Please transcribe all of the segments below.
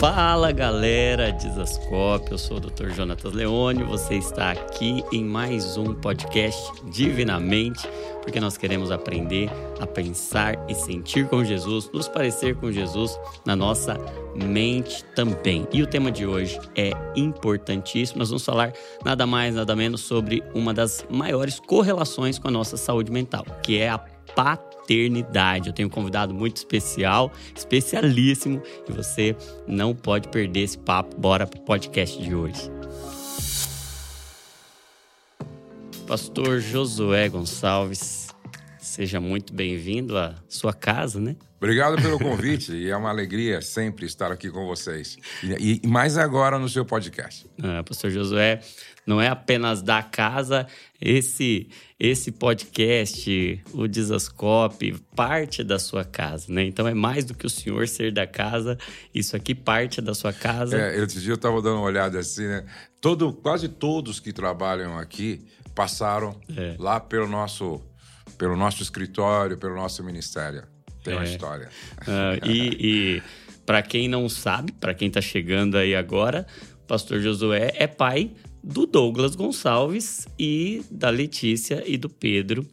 Fala galera, Desascope, eu sou o Dr. Jonatas Leone, você está aqui em mais um podcast Divinamente, porque nós queremos aprender a pensar e sentir com Jesus, nos parecer com Jesus na nossa mente também. E o tema de hoje é importantíssimo, nós vamos falar nada mais, nada menos sobre uma das maiores correlações com a nossa saúde mental, que é a patologia maternidade. Eu tenho um convidado muito especial, especialíssimo, e você não pode perder esse papo. Bora pro podcast de hoje. Pastor Josué Gonçalves, seja muito bem-vindo à sua casa, né? Obrigado pelo convite e é uma alegria sempre estar aqui com vocês. E, e mais agora no seu podcast. Ah, Pastor Josué, não é apenas da casa, esse esse podcast, o Desascope, parte da sua casa, né? Então é mais do que o senhor ser da casa, isso aqui parte da sua casa. É, esse dia eu estava dando uma olhada assim, né? Todo, quase todos que trabalham aqui passaram é. lá pelo nosso, pelo nosso escritório, pelo nosso ministério. Tem é. uma história. Uh, e, e para quem não sabe, para quem está chegando aí agora, Pastor Josué é pai do Douglas Gonçalves e da Letícia e do Pedro.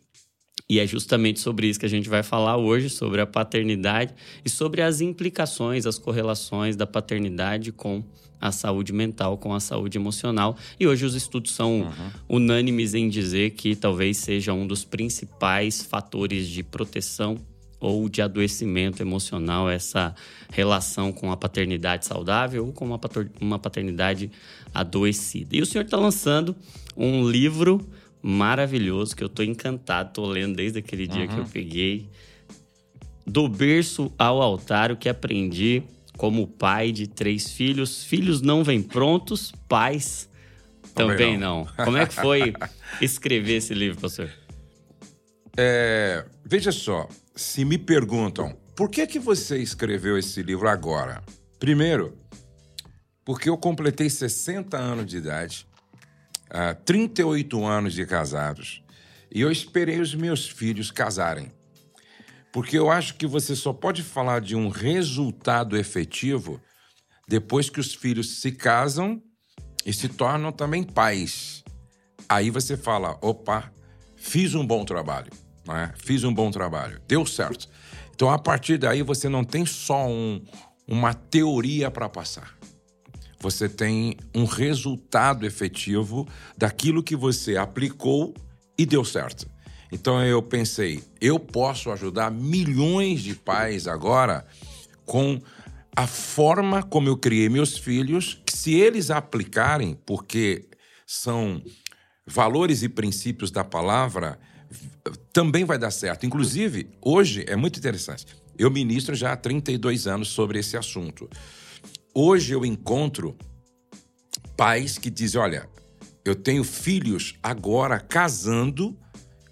E é justamente sobre isso que a gente vai falar hoje, sobre a paternidade e sobre as implicações, as correlações da paternidade com a saúde mental, com a saúde emocional. E hoje os estudos são uhum. unânimes em dizer que talvez seja um dos principais fatores de proteção ou de adoecimento emocional, essa relação com a paternidade saudável ou com uma paternidade adoecida. E o senhor está lançando um livro maravilhoso que eu estou encantado, estou lendo desde aquele dia uhum. que eu uhum. peguei. Do berço ao altar, o que aprendi como pai de três filhos. Filhos não vêm prontos, pais também, também não. não. Como é que foi escrever esse livro, pastor? É, veja só, se me perguntam por que, que você escreveu esse livro agora? Primeiro, porque eu completei 60 anos de idade, uh, ah, 38 anos de casados, e eu esperei os meus filhos casarem. Porque eu acho que você só pode falar de um resultado efetivo depois que os filhos se casam e se tornam também pais. Aí você fala: opa, fiz um bom trabalho. Né? Fiz um bom trabalho, deu certo. Então, a partir daí, você não tem só um, uma teoria para passar. Você tem um resultado efetivo daquilo que você aplicou e deu certo. Então eu pensei, eu posso ajudar milhões de pais agora com a forma como eu criei meus filhos, que se eles aplicarem, porque são valores e princípios da palavra, também vai dar certo. Inclusive, hoje é muito interessante. Eu ministro já há 32 anos sobre esse assunto. Hoje eu encontro pais que dizem: olha, eu tenho filhos agora casando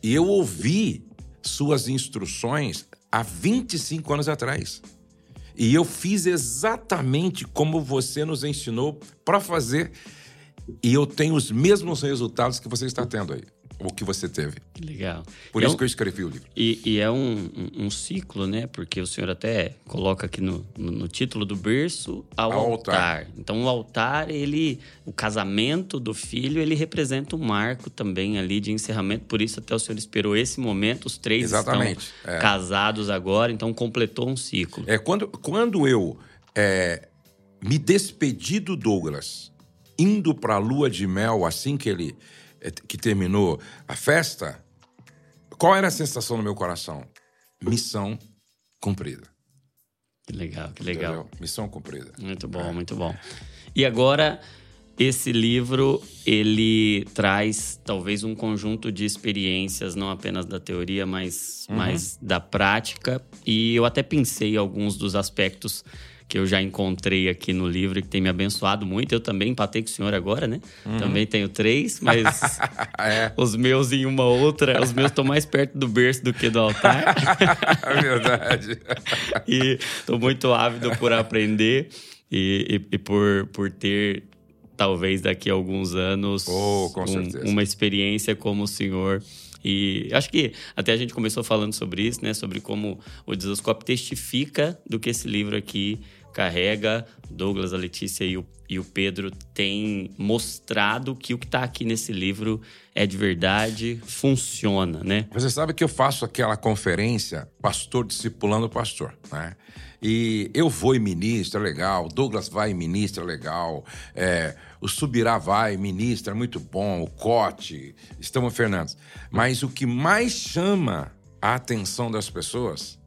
e eu ouvi suas instruções há 25 anos atrás. E eu fiz exatamente como você nos ensinou para fazer. E eu tenho os mesmos resultados que você está tendo aí o que você teve. Legal. Por e isso é um, que eu escrevi o livro. E, e é um, um, um, ciclo, né? Porque o senhor até coloca aqui no, no, no título do berço ao, ao altar. altar. Então, o altar, ele, o casamento do filho, ele representa um marco também ali de encerramento. Por isso, até o senhor esperou esse momento. Os três Exatamente. estão é. casados agora, então completou um ciclo. É quando, quando eu é, me despedi do Douglas, indo para a lua de mel, assim que ele é, que terminou a festa, qual era a sensação no meu coração? Missão cumprida. Que legal, que legal. Entendeu? Missão cumprida. Muito bom, é. muito bom. E agora, esse livro, ele traz talvez um conjunto de experiências, não apenas da teoria, mas, uhum. mas da prática. E eu até pensei alguns dos aspectos que eu já encontrei aqui no livro e que tem me abençoado muito. Eu também empatei com o senhor agora, né? Uhum. Também tenho três, mas é. os meus em uma outra, os meus estão mais perto do berço do que do altar. é verdade. e estou muito ávido por aprender e, e, e, por, por ter, talvez daqui a alguns anos, oh, um, uma experiência como o senhor. E acho que até a gente começou falando sobre isso, né? Sobre como o Desascope testifica do que esse livro aqui carrega. Douglas, a Letícia e o, e o Pedro têm mostrado que o que está aqui nesse livro é de verdade, funciona, né? Você sabe que eu faço aquela conferência Pastor Discipulando Pastor, né? E eu vou e ministra, legal. Douglas vai e ministra, legal. É, o Subirá vai, ministra, muito bom. O Cote, Estamos Fernandes. Mas o que mais chama a atenção das pessoas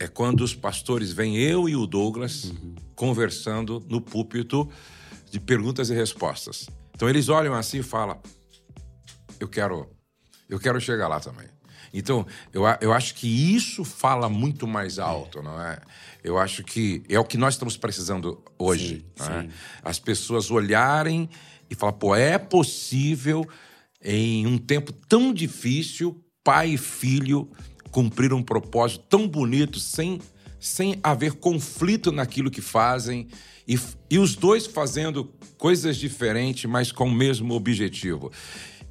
é quando os pastores vêm, eu e o Douglas, uhum. conversando no púlpito de perguntas e respostas. Então eles olham assim e falam: Eu quero, eu quero chegar lá também. Então, eu, eu acho que isso fala muito mais alto, é. não é? Eu acho que é o que nós estamos precisando hoje. Sim, é? As pessoas olharem e falar, pô, é possível, em um tempo tão difícil, pai e filho cumprir um propósito tão bonito, sem, sem haver conflito naquilo que fazem, e, e os dois fazendo coisas diferentes, mas com o mesmo objetivo.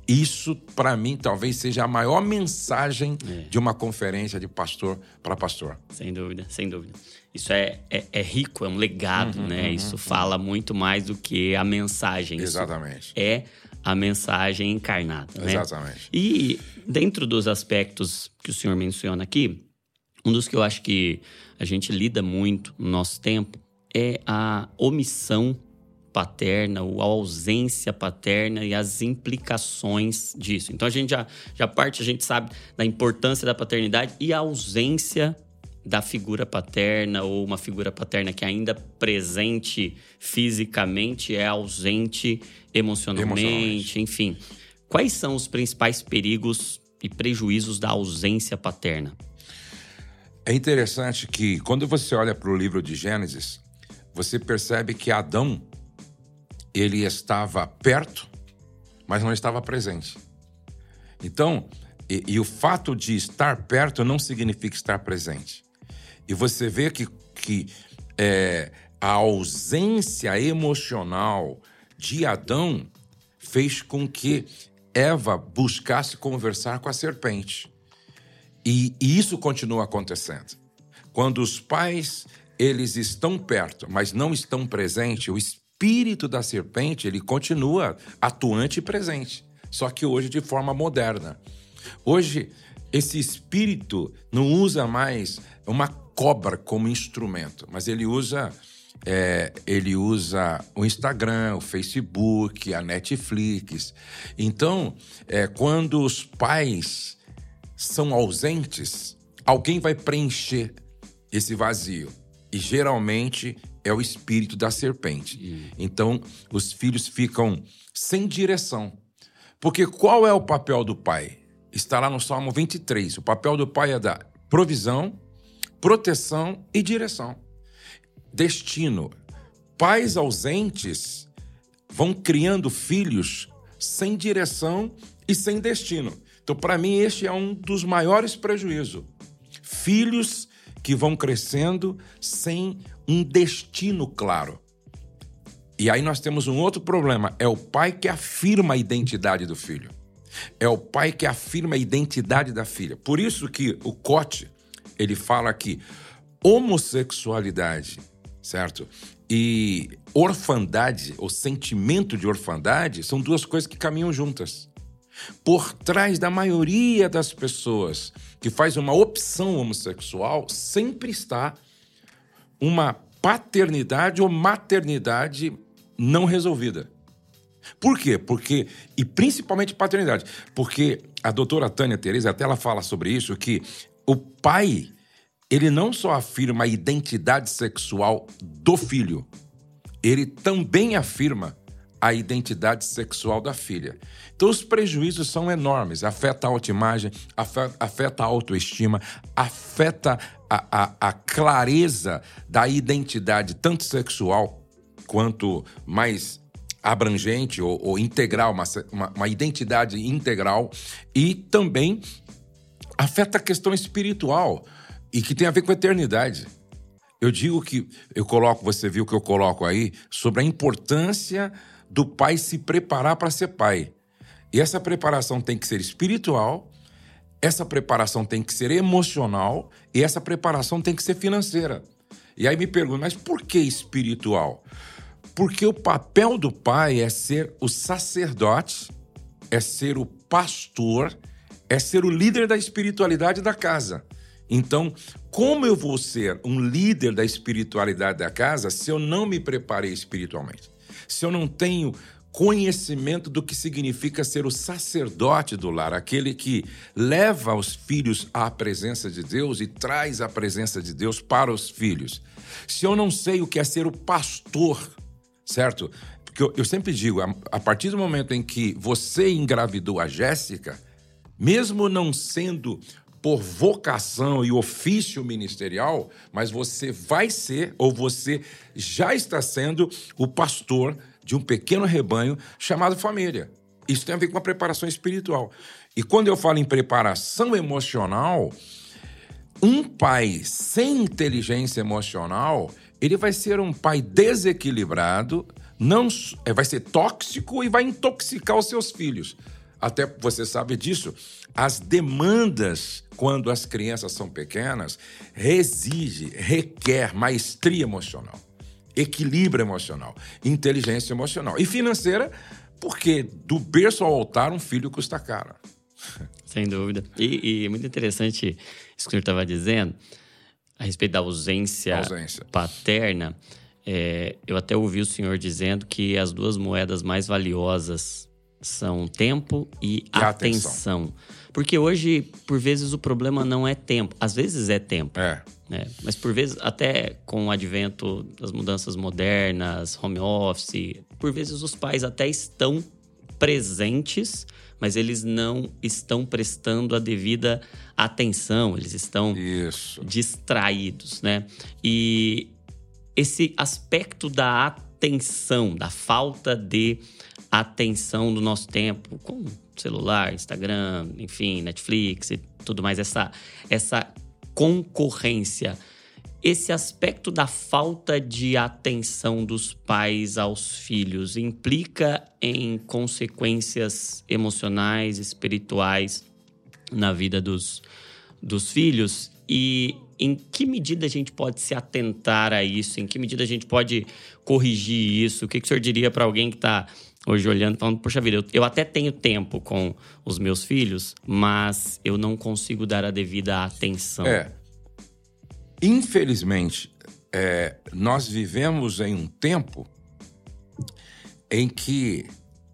Isso, para mim, talvez seja a maior mensagem é. de uma conferência de pastor para pastor. Sem dúvida, sem dúvida. Isso é, é, é rico, é um legado, uhum, né? Uhum, Isso uhum. fala muito mais do que a mensagem. Exatamente. Isso é a mensagem encarnada, né? Exatamente. E dentro dos aspectos que o senhor menciona aqui, um dos que eu acho que a gente lida muito no nosso tempo é a omissão paterna, ou a ausência paterna e as implicações disso. Então a gente já, já parte, a gente sabe da importância da paternidade e a ausência da figura paterna ou uma figura paterna que ainda presente fisicamente é ausente emocionalmente, emocionalmente. enfim. Quais são os principais perigos e prejuízos da ausência paterna? É interessante que quando você olha para o livro de Gênesis, você percebe que Adão ele estava perto, mas não estava presente. Então, e, e, o fato de estar perto não significa estar presente. E você vê que, que é, a ausência emocional de Adão fez com que Eva buscasse conversar com a serpente. E, e isso continua acontecendo. Quando os pais eles estão perto, mas não estão presentes, o espírito da serpente, ele continua atuante e presente, só que hoje de forma moderna. Hoje, esse espírito não usa mais uma cobra como instrumento, mas ele usa é, ele usa o Instagram, o Facebook, a Netflix. Então, é, quando os pais são ausentes, alguém vai preencher esse vazio. E geralmente é o espírito da serpente. Então, os filhos ficam sem direção. Porque qual é o papel do pai? Está lá no Salmo 23. O papel do pai é dar provisão, proteção e direção. Destino. Pais ausentes vão criando filhos sem direção e sem destino. Então, para mim, este é um dos maiores prejuízos. Filhos que vão crescendo sem um destino claro. E aí nós temos um outro problema: é o pai que afirma a identidade do filho. É o pai que afirma a identidade da filha. Por isso que o Cote, ele fala que homossexualidade, certo? E orfandade, ou sentimento de orfandade, são duas coisas que caminham juntas. Por trás da maioria das pessoas que faz uma opção homossexual, sempre está uma paternidade ou maternidade não resolvida. Por quê? Porque, e principalmente paternidade, porque a doutora Tânia Teresa, até ela fala sobre isso, que o pai, ele não só afirma a identidade sexual do filho, ele também afirma a identidade sexual da filha. Então, os prejuízos são enormes. Afeta a autoimagem, afeta a autoestima, afeta a, a, a clareza da identidade, tanto sexual quanto mais abrangente ou, ou integral, uma, uma, uma identidade integral, e também afeta a questão espiritual e que tem a ver com a eternidade. Eu digo que eu coloco, você viu que eu coloco aí, sobre a importância do pai se preparar para ser pai. E essa preparação tem que ser espiritual, essa preparação tem que ser emocional e essa preparação tem que ser financeira. E aí me pergunto, mas por que espiritual? Porque o papel do pai é ser o sacerdote, é ser o pastor, é ser o líder da espiritualidade da casa. Então, como eu vou ser um líder da espiritualidade da casa se eu não me preparei espiritualmente? Se eu não tenho conhecimento do que significa ser o sacerdote do lar, aquele que leva os filhos à presença de Deus e traz a presença de Deus para os filhos. Se eu não sei o que é ser o pastor, certo? Porque eu, eu sempre digo, a, a partir do momento em que você engravidou a Jéssica, mesmo não sendo por vocação e ofício ministerial, mas você vai ser ou você já está sendo o pastor de um pequeno rebanho chamado família. Isso tem a ver com a preparação espiritual. E quando eu falo em preparação emocional, um pai sem inteligência emocional, ele vai ser um pai desequilibrado, não é, vai ser tóxico e vai intoxicar os seus filhos. Até você sabe disso, as demandas quando as crianças são pequenas exige, requer maestria emocional, equilíbrio emocional, inteligência emocional e financeira, porque do berço ao altar um filho custa caro. Sem dúvida. E, e muito interessante isso que o senhor estava dizendo a respeito da ausência, ausência. paterna. É, eu até ouvi o senhor dizendo que as duas moedas mais valiosas são tempo e, e atenção. atenção. Porque hoje, por vezes, o problema não é tempo. Às vezes é tempo. É. Né? Mas por vezes, até com o advento das mudanças modernas, home office, por vezes os pais até estão presentes, mas eles não estão prestando a devida atenção, eles estão Isso. distraídos, né? E esse aspecto da atenção, da falta de atenção do nosso tempo, com celular, Instagram, enfim, Netflix e tudo mais, essa, essa concorrência. Esse aspecto da falta de atenção dos pais aos filhos implica em consequências emocionais, espirituais na vida dos, dos filhos e em que medida a gente pode se atentar a isso? Em que medida a gente pode corrigir isso? O que, que o senhor diria para alguém que está hoje olhando falando, poxa vida, eu, eu, até tenho tempo com os meus filhos, mas eu não consigo dar a devida atenção. É. Infelizmente, é, nós vivemos em um tempo em que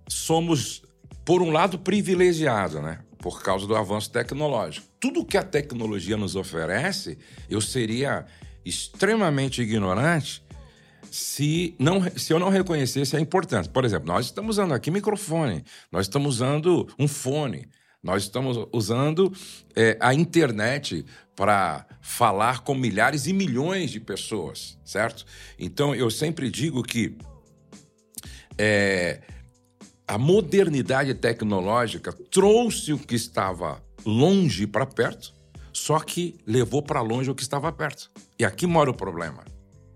somos, por um lado, privilegiados, né? Por causa do avanço tecnológico. Tudo que a tecnologia nos oferece, eu seria extremamente ignorante se, não, se eu não reconhecesse a importância. Por exemplo, nós estamos usando aqui microfone, nós estamos usando um fone, nós estamos usando é, a internet para falar com milhares e milhões de pessoas, certo? Então, eu sempre digo que é, a modernidade tecnológica trouxe o que estava longe para perto, só que levou para longe o que estava perto. E aqui mora o problema.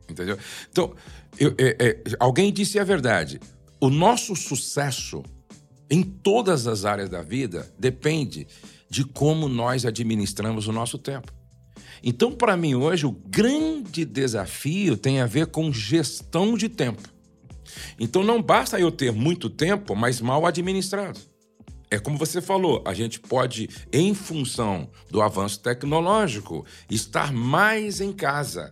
Entendeu? Então, eu, é, é, alguém disse a verdade. O nosso sucesso em todas as áreas da vida depende de como nós administramos o nosso tempo. Então, para mim, hoje, o grande desafio tem a ver com gestão de tempo. Então, não basta eu ter muito tempo, mas mal administrado. É como você falou, a gente pode, em função do avanço tecnológico, estar mais em casa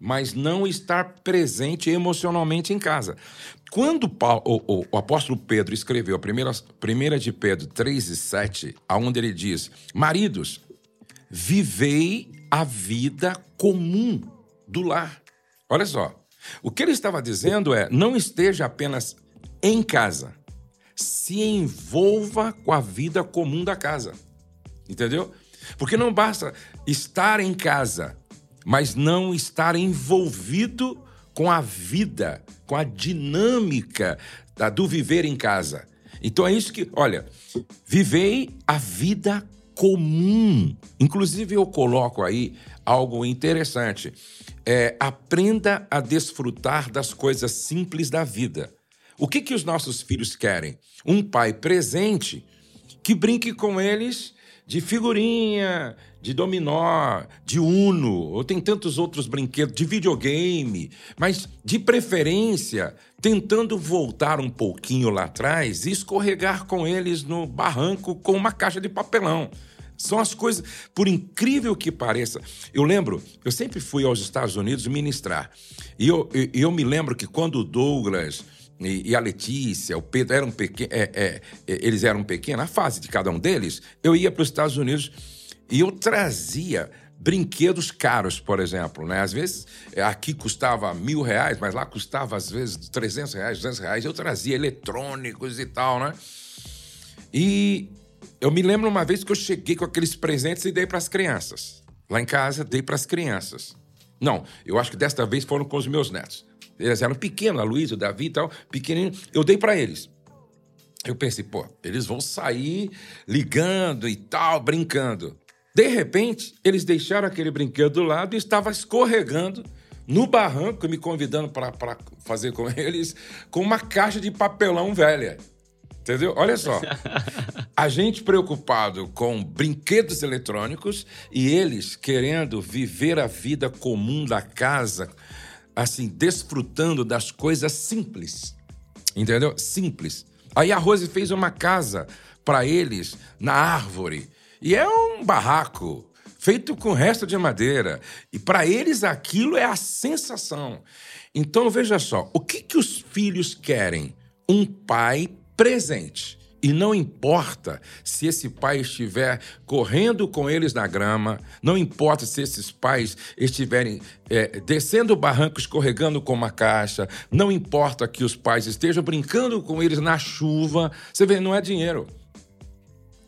mas não estar presente emocionalmente em casa. Quando Paulo, o, o, o, apóstolo Pedro escreveu a primeira, primeira de Pedro 3 e 7, aonde ele diz: Maridos, vivei a vida comum do lar. Olha só. O que ele estava dizendo é: não esteja apenas em casa, se envolva com a vida comum da casa. Entendeu? Porque não basta estar em casa mas não estar envolvido com a vida, com a dinâmica da, do viver em casa. Então é isso que, olha, vivei a vida comum. Inclusive, eu coloco aí algo interessante. É, aprenda a desfrutar das coisas simples da vida. O que, que os nossos filhos querem? Um pai presente que brinque com eles de figurinha, de dominó, de uno, ou tem tantos outros brinquedos, de videogame, mas de preferência tentando voltar um pouquinho lá atrás e escorregar com eles no barranco com uma caixa de papelão. São as coisas, por incrível que pareça. Eu lembro, eu sempre fui aos Estados Unidos ministrar. E eu, eu, eu me lembro que quando o Douglas e, a Letícia, o Pedro eram pequenos, é, é, é, eles eram pequenos, a fase de cada um deles, eu ia para os Estados Unidos e eu trazia brinquedos caros, por exemplo, né? Às vezes é, aqui custava mil reais, mas lá custava às vezes 300 reais, 200 reais. Eu trazia eletrônicos e tal, né? E eu me lembro uma vez que eu cheguei com aqueles presentes e dei para as crianças. Lá em casa, dei para as crianças. Não, eu acho que desta vez foram com os meus netos. Eles eram pequenos, a Luísa, o Davi e tal, pequenininho. Eu dei para eles. Eu pensei, pô, eles vão sair ligando e tal, brincando. De repente, eles deixaram aquele brinquedo do lado e estava escorregando no barranco, me convidando para fazer com eles, com uma caixa de papelão velha. Entendeu? Olha só. A gente preocupado com brinquedos eletrônicos e eles querendo viver a vida comum da casa assim, desfrutando das coisas simples. Entendeu? Simples. Aí a Rose fez uma casa para eles na árvore. E é um barraco feito com resto de madeira. E para eles aquilo é a sensação. Então veja só, o que, que os filhos querem? Um pai presente. E não importa se esse pai estiver correndo com eles na grama, não importa se esses pais estiverem é, descendo o barranco, escorregando com uma caixa, não importa que os pais estejam brincando com eles na chuva. Você vê, não é dinheiro.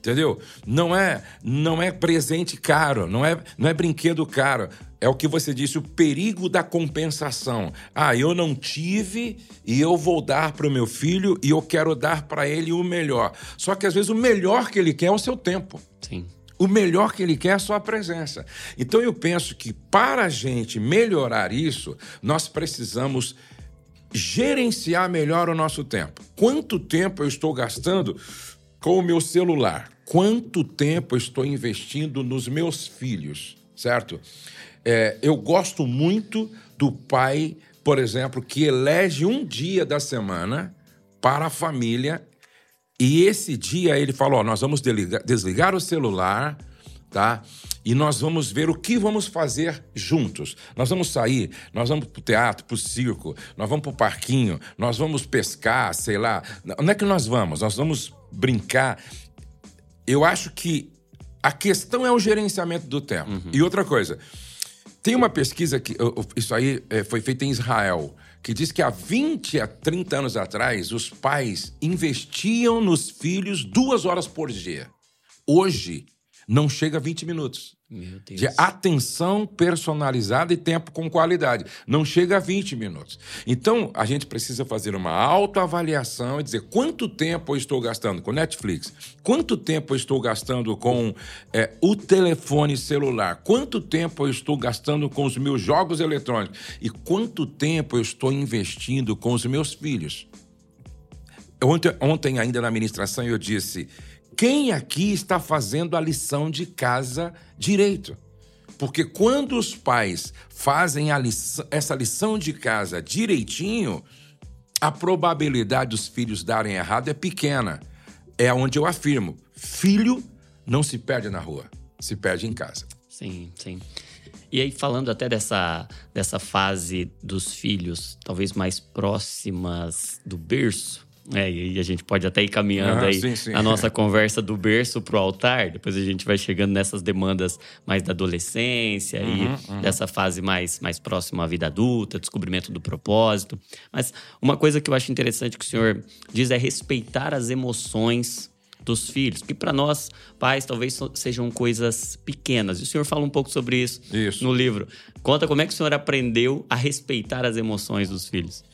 Entendeu? Não é, não é presente caro, não é, não é brinquedo caro. É o que você disse, o perigo da compensação. Ah, eu não tive e eu vou dar para o meu filho e eu quero dar para ele o melhor. Só que às vezes o melhor que ele quer é o seu tempo. Sim. O melhor que ele quer é a sua presença. Então eu penso que para a gente melhorar isso, nós precisamos gerenciar melhor o nosso tempo. Quanto tempo eu estou gastando com o meu celular? Quanto tempo estou investindo nos meus filhos, certo? É, eu gosto muito do pai, por exemplo, que elege um dia da semana para a família e esse dia ele falou: ó, nós vamos desligar, desligar o celular, tá? E nós vamos ver o que vamos fazer juntos. Nós vamos sair, nós vamos para o teatro, para o circo, nós vamos para o parquinho, nós vamos pescar, sei lá. Onde é que nós vamos? Nós vamos brincar. Eu acho que a questão é o gerenciamento do tempo. Uhum. E outra coisa, tem uma pesquisa que isso aí é, foi feita em Israel, que diz que há 20 a 30 anos atrás os pais investiam nos filhos duas horas por dia. Hoje, não chega a 20 minutos. De atenção personalizada e tempo com qualidade. Não chega a 20 minutos. Então, a gente precisa fazer uma autoavaliação e dizer quanto tempo eu estou gastando com Netflix, quanto tempo eu estou gastando com é, o telefone celular, quanto tempo eu estou gastando com os meus jogos eletrônicos e quanto tempo eu estou investindo com os meus filhos. Ontem, ontem ainda na administração, eu disse quem aqui está fazendo a lição de casa direito? Porque quando os pais fazem lição, essa lição de casa direitinho, a probabilidade dos filhos darem errado é pequena. É onde eu afirmo: filho não se perde na rua, se perde em casa. Sim, sim. E aí, falando até dessa, dessa fase dos filhos, talvez mais próximas do berço, é, e a gente pode até ir caminhando ah, aí sim, sim. a nossa conversa do berço pro altar. Depois a gente vai chegando nessas demandas mais da adolescência uhum, e uhum. dessa fase mais, mais próxima à vida adulta, descobrimento do propósito. Mas uma coisa que eu acho interessante que o senhor diz é respeitar as emoções dos filhos, que para nós pais talvez sejam coisas pequenas. E o senhor fala um pouco sobre isso, isso no livro. Conta como é que o senhor aprendeu a respeitar as emoções dos filhos.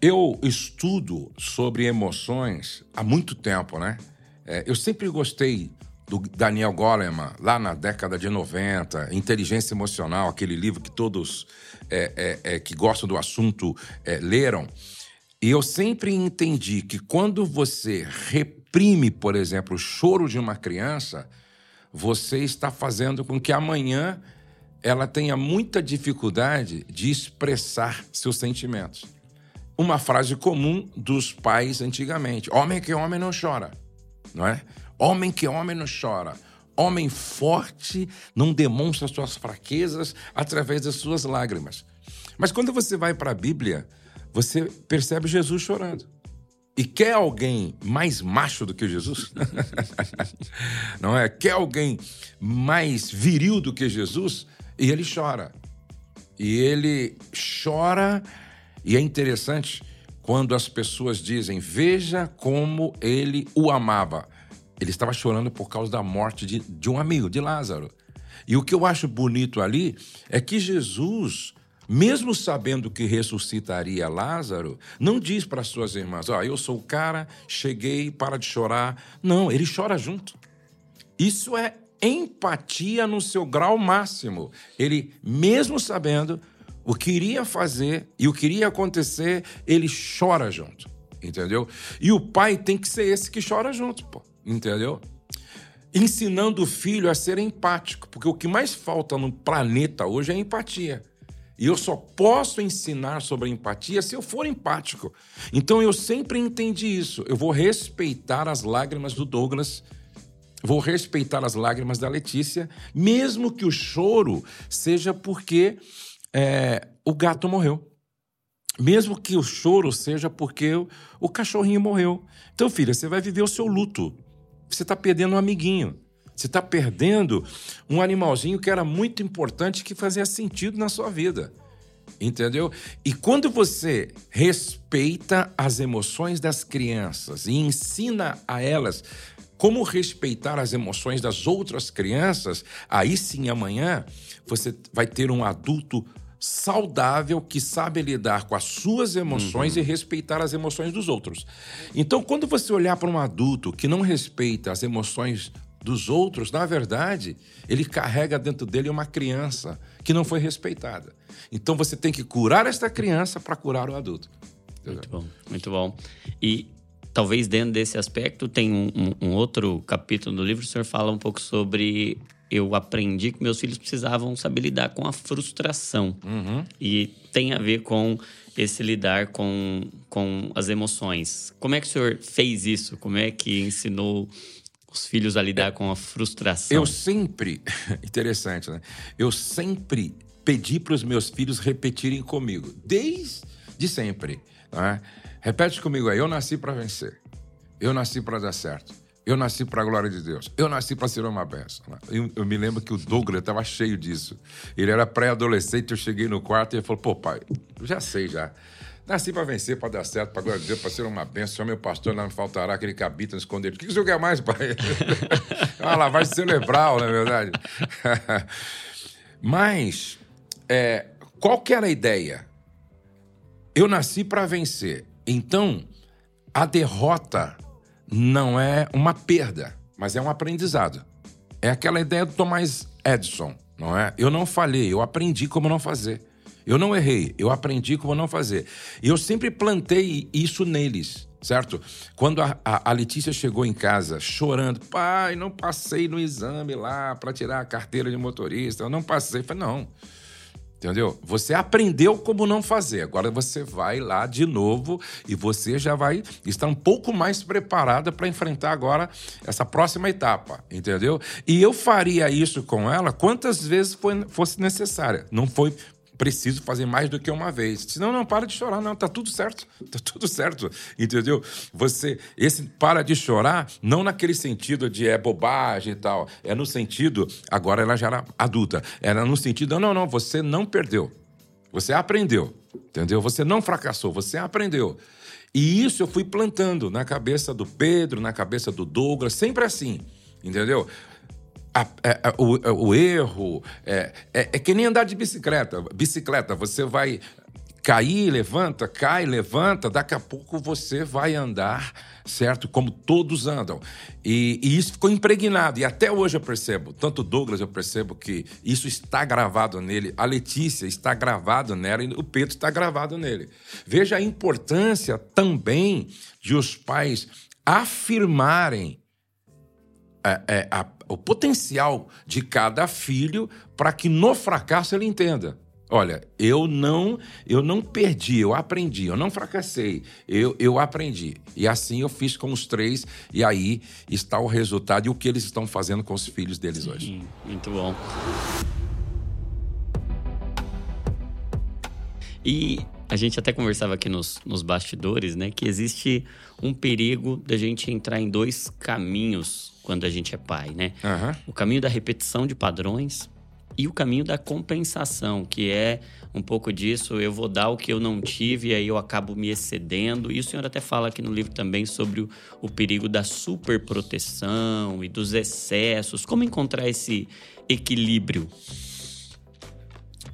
Eu estudo sobre emoções há muito tempo, né? É, eu sempre gostei do Daniel Goleman, lá na década de 90, Inteligência Emocional, aquele livro que todos é, é, é que gostam do assunto é, leram. E eu sempre entendi que quando você reprime, por exemplo, o choro de uma criança, você está fazendo com que amanhã ela tenha muita dificuldade de expressar seus sentimentos. Uma frase comum dos pais antigamente: homem que homem não chora, não é? Homem que homem não chora. Homem forte não demonstra suas fraquezas através das suas lágrimas. Mas quando você vai para a Bíblia, você percebe Jesus chorando. E quer alguém mais macho do que Jesus? Não é? Quer alguém mais viril do que Jesus? E ele chora. E ele chora, e é interessante quando as pessoas dizem: Veja como ele o amava. Ele estava chorando por causa da morte de, de um amigo, de Lázaro. E o que eu acho bonito ali é que Jesus mesmo sabendo que ressuscitaria Lázaro, não diz para suas irmãs: Ó, oh, eu sou o cara, cheguei, para de chorar. Não, ele chora junto. Isso é empatia no seu grau máximo. Ele, mesmo sabendo o que iria fazer e o que iria acontecer, ele chora junto. Entendeu? E o pai tem que ser esse que chora junto, pô. Entendeu? Ensinando o filho a ser empático, porque o que mais falta no planeta hoje é empatia. E eu só posso ensinar sobre empatia se eu for empático. Então eu sempre entendi isso. Eu vou respeitar as lágrimas do Douglas, vou respeitar as lágrimas da Letícia, mesmo que o choro seja porque é, o gato morreu. Mesmo que o choro seja porque o, cachorrinho morreu. Então, filha, você vai viver o seu luto. Você está perdendo um amiguinho. Você está perdendo um animalzinho que era muito importante, que fazia sentido na sua vida. Entendeu? E quando você respeita as emoções das crianças e ensina a elas como respeitar as emoções das outras crianças, aí sim amanhã você vai ter um adulto saudável que sabe lidar com as suas emoções uhum. e respeitar as emoções dos outros. Então, quando você olhar para um adulto que não respeita as emoções dos outros, na verdade, ele carrega dentro dele uma criança que não foi respeitada. Então você tem que curar esta criança para curar o adulto. Muito bom, muito bom. E talvez dentro desse aspecto tem um, um, um, outro capítulo do livro, o senhor fala um pouco sobre eu aprendi que meus filhos precisavam saber lidar com a frustração. Uhum. E tem a ver com esse lidar com, com as emoções. Como é que o senhor fez isso? Como é que ensinou os filhos a lidar com a frustração? Eu sempre, interessante, né? Eu sempre pedi para os meus filhos repetirem comigo, desde sempre. Né? Repete comigo aí: eu nasci para vencer, eu nasci para dar certo. Eu nasci para a glória de Deus. Eu nasci para ser uma bênção. Né? Eu, eu, me lembro que o Douglas estava cheio disso. Ele era pré-adolescente, eu cheguei no quarto e ele falou: pô, pai, já sei já. Nasci para vencer, para dar certo, para glória de Deus, para ser uma bênção. Meu pastor, não me faltará aquele que habita no esconderijo. O que, senhor quer mais, pai? uma lavagem cerebral, não é verdade? Mas, é, qual que era a ideia? Eu nasci para vencer. Então, a derrota não é uma perda, mas é um aprendizado. É aquela ideia do Thomas Edison, não é? Eu não falhei, eu aprendi como não fazer. Eu não errei, eu aprendi como não fazer. E eu sempre plantei isso neles, certo? Quando a, a, a, Letícia chegou em casa chorando, pai, não passei no exame lá para tirar a carteira de motorista, eu não passei. Eu falei, não. Entendeu? Você aprendeu como não fazer. Agora você vai lá de novo e você já vai estar um pouco mais preparada para enfrentar agora essa próxima etapa, entendeu? E eu faria isso com ela quantas vezes foi, fosse necessária. Não foi preciso fazer mais do que uma vez. Senão, não, para de chorar, não, tá tudo certo, tá tudo certo, entendeu? Você, esse para de chorar, não naquele sentido de é bobagem e tal, é no sentido, agora ela já era adulta, era no sentido, não, não, você não perdeu, você aprendeu, entendeu? Você não fracassou, você aprendeu. E isso eu fui plantando na cabeça do Pedro, na cabeça do Douglas, sempre assim, entendeu? A, a, é, a, o, o, erro. É, é, é, que nem andar de bicicleta. Bicicleta, você vai cair, levanta, cai, levanta, daqui a pouco você vai andar, certo? Como todos andam. E, e, isso ficou impregnado. E até hoje eu percebo, tanto Douglas eu percebo que isso está gravado nele, a Letícia está gravado nela e o Pedro está gravado nele. Veja a importância também de os pais afirmarem é, é, a, o potencial de cada filho para que no fracasso ele entenda. Olha, eu não, eu não perdi, eu aprendi, eu não fracassei, eu, eu aprendi. E assim eu fiz com os três, e aí está o resultado e o que eles estão fazendo com os filhos deles Sim, hoje. Muito bom. E a gente até conversava aqui nos, nos bastidores, né, que existe um perigo da gente entrar em dois caminhos quando a gente é pai, né? Uhum. O caminho da repetição de padrões e o caminho da compensação, que é um pouco disso, eu vou dar o que eu não tive e aí eu acabo me excedendo. E o senhor até fala aqui no livro também sobre o, o perigo da superproteção e dos excessos. Como encontrar esse equilíbrio?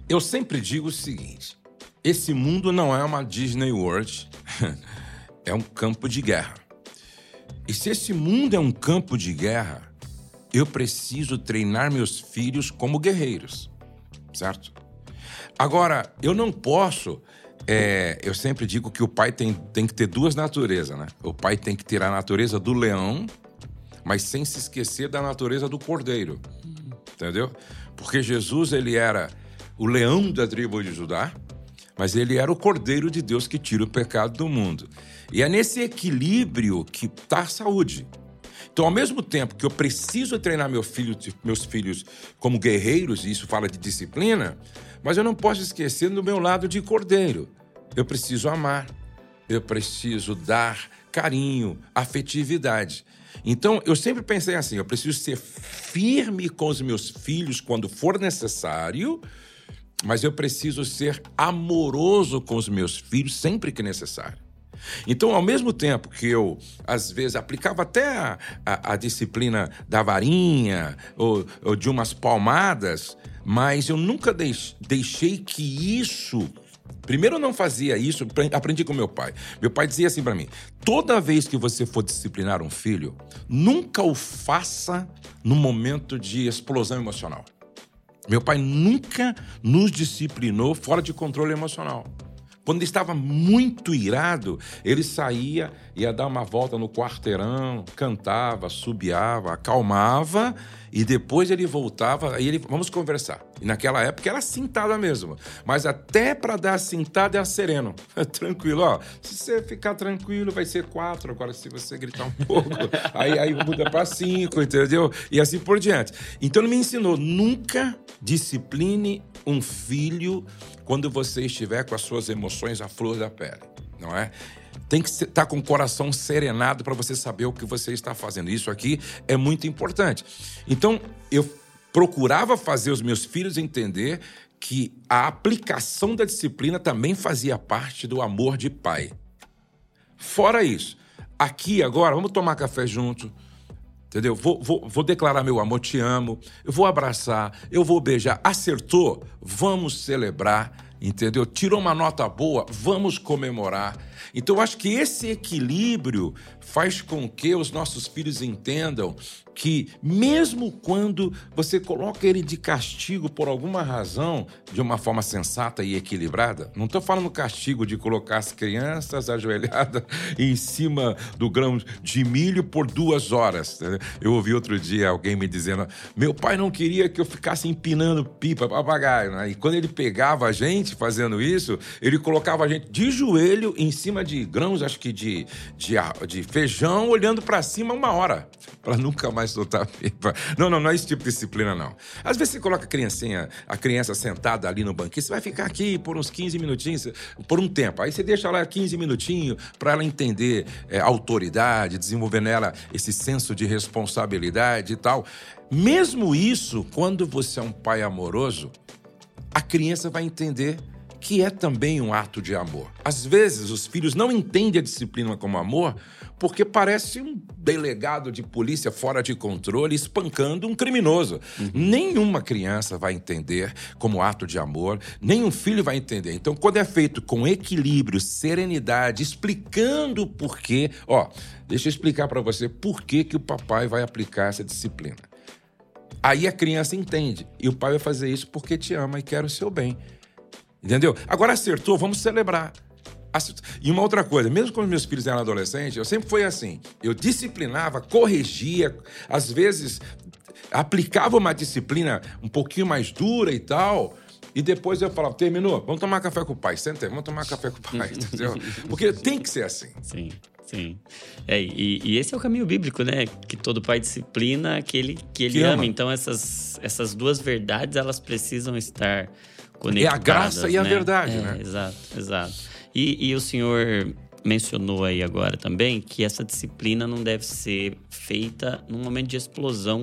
Eu sempre digo o seguinte: esse mundo não é uma Disney World, é um campo de guerra. E se esse mundo é um campo de guerra, eu preciso treinar meus filhos como guerreiros, certo? Agora, eu não posso. É, eu sempre digo que o pai tem, tem que ter duas naturezas, né? O pai tem que ter a natureza do leão, mas sem se esquecer da natureza do cordeiro. Entendeu? Porque Jesus, ele era o leão da tribo de Judá, mas ele era o cordeiro de Deus que tira o pecado do mundo. E é nesse equilíbrio que está a saúde. Então, ao mesmo tempo que eu preciso treinar meu filho, meus filhos como guerreiros, e isso fala de disciplina, mas eu não posso esquecer do meu lado de cordeiro. Eu preciso amar, eu preciso dar carinho, afetividade. Então, eu sempre pensei assim: eu preciso ser firme com os meus filhos quando for necessário, mas eu preciso ser amoroso com os meus filhos sempre que necessário. Então, ao mesmo tempo que eu, às vezes, aplicava até a, a, a disciplina da varinha ou, ou, de umas palmadas, mas eu nunca deix, deixei que isso. Primeiro, eu não fazia isso, aprendi com meu pai. Meu pai dizia assim para mim: toda vez que você for disciplinar um filho, nunca o faça no momento de explosão emocional. Meu pai nunca nos disciplinou fora de controle emocional. Quando ele estava muito irado, ele saía, ia dar uma volta no quarteirão, cantava, subiava, acalmava e depois ele voltava, aí ele, vamos conversar. E naquela época era cintada mesmo, mas até para dar cintada é sereno, tranquilo, ó. Se você ficar tranquilo vai ser quatro, agora se você gritar um pouco, aí, aí muda para cinco, entendeu? E assim por diante. Então ele me ensinou, nunca discipline um filho quando você estiver com as suas emoções à flor da pele, não é? Tem que estar tá com o coração serenado para você saber o que você está fazendo. Isso aqui é muito importante. Então, eu procurava fazer os meus filhos entender que a aplicação da disciplina também fazia parte do amor de pai. Fora isso, aqui agora, vamos tomar café junto, entendeu? Vou, vou, vou declarar meu amor, te amo, eu vou abraçar, eu vou beijar. Acertou? Vamos celebrar, entendeu? Tirou uma nota boa, vamos comemorar. Então, eu acho que esse equilíbrio faz com que os nossos filhos entendam que, mesmo quando você coloca ele de castigo por alguma razão, de uma forma sensata e equilibrada, não estou falando castigo de colocar as crianças ajoelhadas em cima do grão de milho por duas horas. Eu ouvi outro dia alguém me dizendo: meu pai não queria que eu ficasse empinando pipa papagaio. Né? E quando ele pegava a gente fazendo isso, ele colocava a gente de joelho em cima de grãos, acho que de, de, de feijão, olhando para cima uma hora, para nunca mais soltar pipa. Não, não, não é esse tipo de disciplina, não. Às vezes você coloca a criancinha, a criança sentada ali no banquinho, você vai ficar aqui por uns 15 minutinhos, por um tempo. Aí você deixa lá 15 minutinhos para ela entender é, autoridade, desenvolver nela esse senso de responsabilidade e tal. Mesmo isso, quando você é um pai amoroso, a criança vai entender que é também um ato de amor. Às vezes, os filhos não entendem a disciplina como amor porque parece um delegado de polícia fora de controle espancando um criminoso. Uhum. Nenhuma criança vai entender como ato de amor, nenhum filho vai entender. Então, quando é feito com equilíbrio, serenidade, explicando o porquê, ó, deixa eu explicar para você por que, que o papai vai aplicar essa disciplina. Aí a criança entende. E o pai vai fazer isso porque te ama e quer o seu bem. Entendeu? Agora acertou, vamos celebrar. E uma outra coisa, mesmo quando meus filhos eram adolescentes, eu sempre fui assim. Eu disciplinava, corrigia, às vezes aplicava uma disciplina um pouquinho mais dura e tal. E depois eu falava, terminou, vamos tomar café com o pai. Senta aí, vamos tomar café com o pai, entendeu? Porque tem que ser assim. Sim, sim. É, e, e, esse é o caminho bíblico, né? Que todo pai disciplina aquele que ele que ama. ama. Então essas, essas duas verdades, elas precisam estar. É a graça né? e a verdade, é, né? Exato, exato. E, e o senhor mencionou aí agora também que essa disciplina não deve ser feita num momento de explosão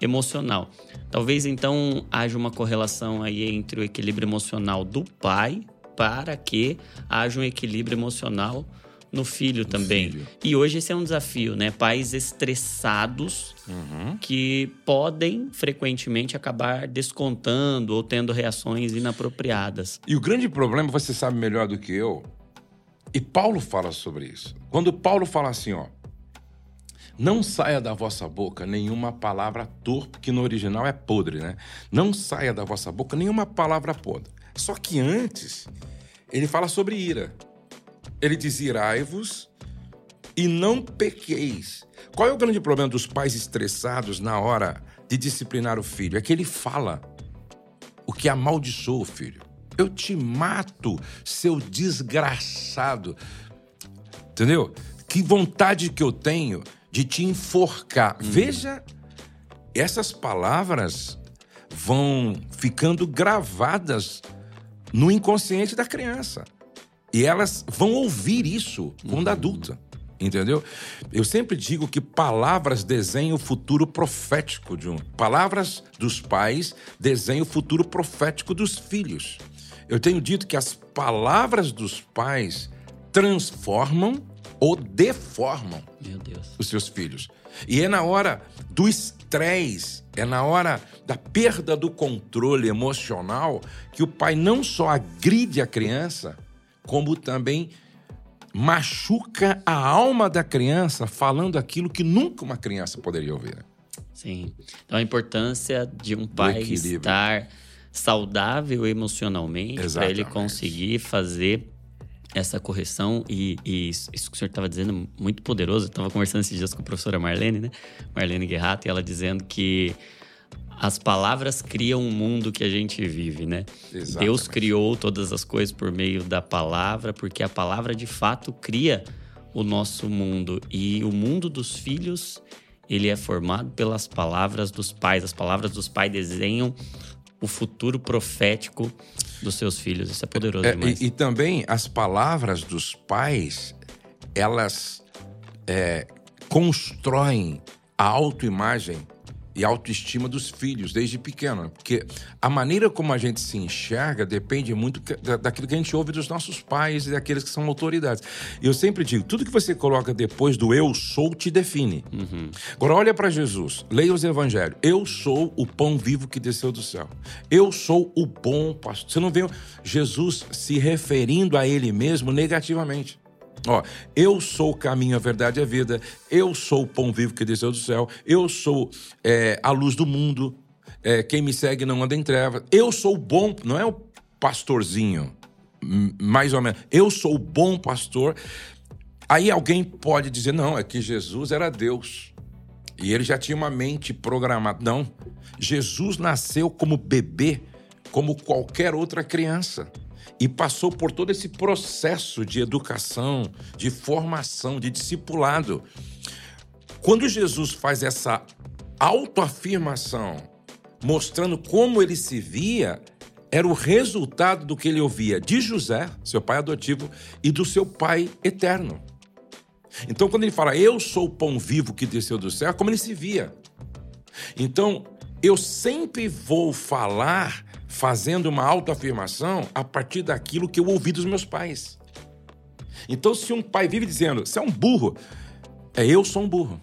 emocional. Talvez então haja uma correlação aí entre o equilíbrio emocional do pai para que haja um equilíbrio emocional no filho também. Filho. E hoje esse é um desafio, né? Pais estressados uhum. que podem frequentemente acabar descontando ou tendo reações inapropriadas. E o grande problema, você sabe melhor do que eu, e Paulo fala sobre isso. Quando Paulo fala assim, ó, não saia da vossa boca nenhuma palavra torpe, que no original é podre, né? Não saia da vossa boca nenhuma palavra podre. Só que antes, ele fala sobre ira. Ele diz: irai-vos e não pequeis. Qual é o grande problema dos pais estressados na hora de disciplinar o filho? É que ele fala o que amaldiçoa o filho. Eu te mato, seu desgraçado. Entendeu? Que vontade que eu tenho de te enforcar. Hum. Veja, essas palavras vão ficando gravadas no inconsciente da criança. E elas vão ouvir isso quando uhum. adulta. Entendeu? Eu sempre digo que palavras desenham o futuro profético de um. Palavras dos pais desenham o futuro profético dos filhos. Eu tenho dito que as palavras dos pais transformam ou deformam os seus filhos. E é na hora do estresse, é na hora da perda do controle emocional que o pai não só agride a criança, como também machuca a alma da criança falando aquilo que nunca uma criança poderia ouvir. Sim. Então a importância de um pai estar saudável emocionalmente para ele conseguir fazer essa correção e, e, isso que o senhor estava dizendo é muito poderoso. Eu estava conversando esses dias com a professora Marlene, né? Marlene Guerrato, e ela dizendo que as palavras criam um mundo que a gente vive, né? Exatamente. Deus criou todas as coisas por meio da palavra, porque a palavra de fato cria o nosso mundo e o mundo dos filhos, ele é formado pelas palavras dos pais. As palavras dos pais desenham o futuro profético dos seus filhos. Isso é poderoso é, demais. E, e, também as palavras dos pais, elas é, constroem a autoimagem e autoestima dos filhos desde pequeno. Porque a maneira como a gente se enxerga depende muito daquilo que a gente ouve dos nossos pais e daqueles que são autoridades. Eu sempre digo: tudo que você coloca depois do eu sou te define. Uhum. Agora, olha para Jesus, leia os evangelhos. Eu sou o pão vivo que desceu do céu. Eu sou o bom pastor. Você não vê Jesus se referindo a ele mesmo negativamente. Ó, eu sou o caminho, a verdade e a vida. Eu sou o pão vivo que desceu do céu. Eu sou é, a luz do mundo. É, quem me segue não anda em trevas. Eu sou o bom, não é o pastorzinho, mais ou menos. Eu sou o bom pastor. Aí alguém pode dizer, não, é que Jesus era Deus. E ele já tinha uma mente programada. Não. Jesus nasceu como bebê, como qualquer outra criança e passou por todo esse processo de educação, de formação, de discipulado. Quando Jesus faz essa autoafirmação, mostrando como ele se via, era o resultado do que ele ouvia de José, seu pai adotivo, e do seu pai eterno. Então, quando ele fala, eu sou o pão vivo que desceu do céu, como ele se via. Então, eu sempre vou falar fazendo uma autoafirmação a partir daquilo que eu ouvi dos meus pais. Então, se um pai vive dizendo, você é um burro, é eu sou um burro.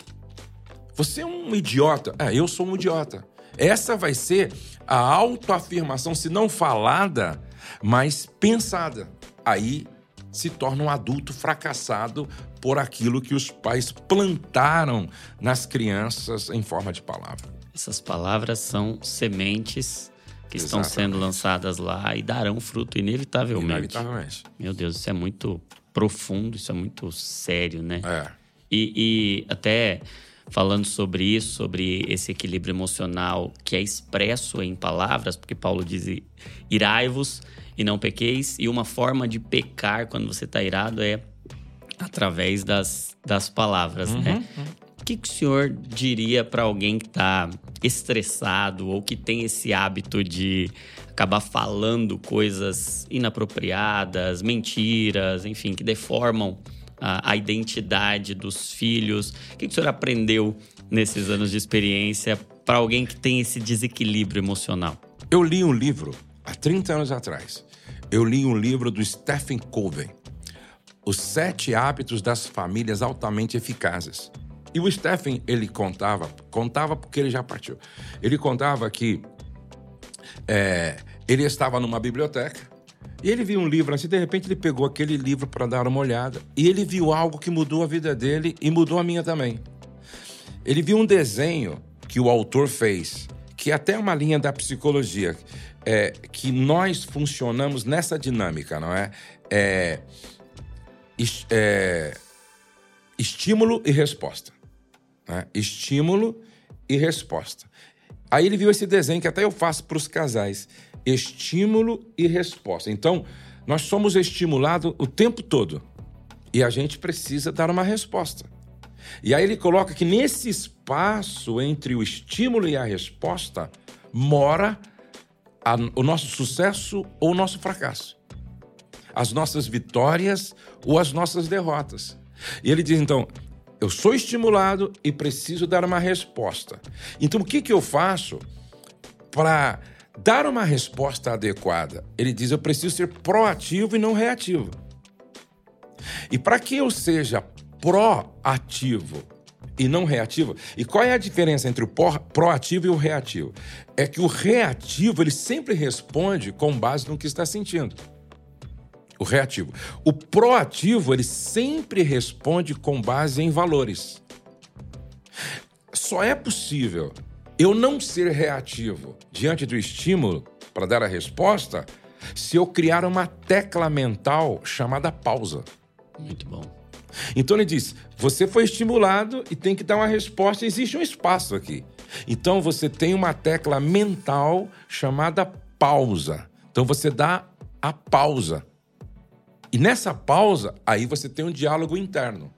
Você é um idiota, é eu sou um idiota. Essa vai ser a autoafirmação, se não falada, mas pensada. Aí se torna um adulto fracassado por aquilo que os pais plantaram nas crianças em forma de palavra. Essas palavras são sementes que estão sendo lançadas lá e darão fruto inevitavelmente. Inevitavelmente. Meu Deus, isso é muito profundo, isso é muito sério, né? É. E, e até falando sobre isso, sobre esse equilíbrio emocional que é expresso em palavras, porque Paulo diz: irai-vos e não pequeis, e uma forma de pecar quando você está irado é através das, das palavras, né? uhum, né? Uhum. Que, que o senhor diria para alguém que está estressado ou que tem esse hábito de acabar falando coisas inapropriadas, mentiras, enfim, que deformam a, a identidade dos filhos? O que, que o senhor aprendeu nesses anos de experiência para alguém que tem esse desequilíbrio emocional? Eu li um livro há 30 anos atrás. Eu li um livro do Stephen Covey, Os Sete Hábitos das Famílias Altamente Eficazes. E o Stephen, ele contava, contava porque ele já partiu. Ele contava que é, ele estava numa biblioteca e ele viu um livro assim, de repente ele pegou aquele livro para dar uma olhada e ele viu algo que mudou a vida dele e mudou a minha também. Ele viu um desenho que o autor fez, que é até uma linha da psicologia, é, que nós funcionamos nessa dinâmica, não é? é, é estímulo e resposta. Né? Estímulo e resposta. Aí ele viu esse desenho que até eu faço para os casais estímulo e resposta. Então, nós somos estimulados o tempo todo e a gente precisa dar uma resposta. E aí ele coloca que nesse espaço entre o estímulo e a resposta mora a, o nosso sucesso ou o nosso fracasso, as nossas vitórias ou as nossas derrotas. E ele diz então: eu sou estimulado e preciso dar uma resposta. Então o que, que eu faço para dar uma resposta adequada. Ele diz: eu preciso ser proativo e não reativo. E para que eu seja proativo e não reativo, e qual é a diferença entre o proativo e o reativo? É que o reativo ele sempre responde com base no que está sentindo. O reativo. O proativo ele sempre responde com base em valores. Só é possível eu não ser reativo diante do estímulo para dar a resposta se eu criar uma tecla mental chamada pausa. Muito bom. Então ele diz: você foi estimulado e tem que dar uma resposta, existe um espaço aqui. Então você tem uma tecla mental chamada pausa. Então você dá a pausa. E nessa pausa, aí você tem um diálogo interno.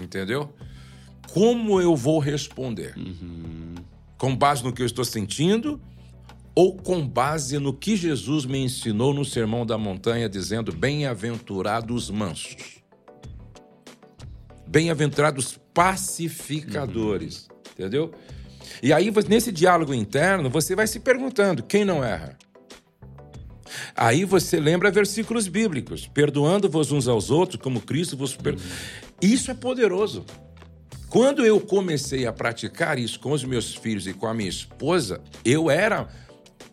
Entendeu? Como eu vou responder? Uhum com base no que eu estou sentindo ou com base no que Jesus me ensinou no Sermão da Montanha, dizendo: Bem-aventurados mansos, bem-aventurados pacificadores, uhum. entendeu? E aí, nesse diálogo interno, você vai se perguntando: quem não erra? Aí você lembra versículos bíblicos: perdoando-vos uns aos outros, como Cristo vos perdoou. Isso é poderoso. Quando eu comecei a praticar isso com os meus filhos e com a minha esposa, eu era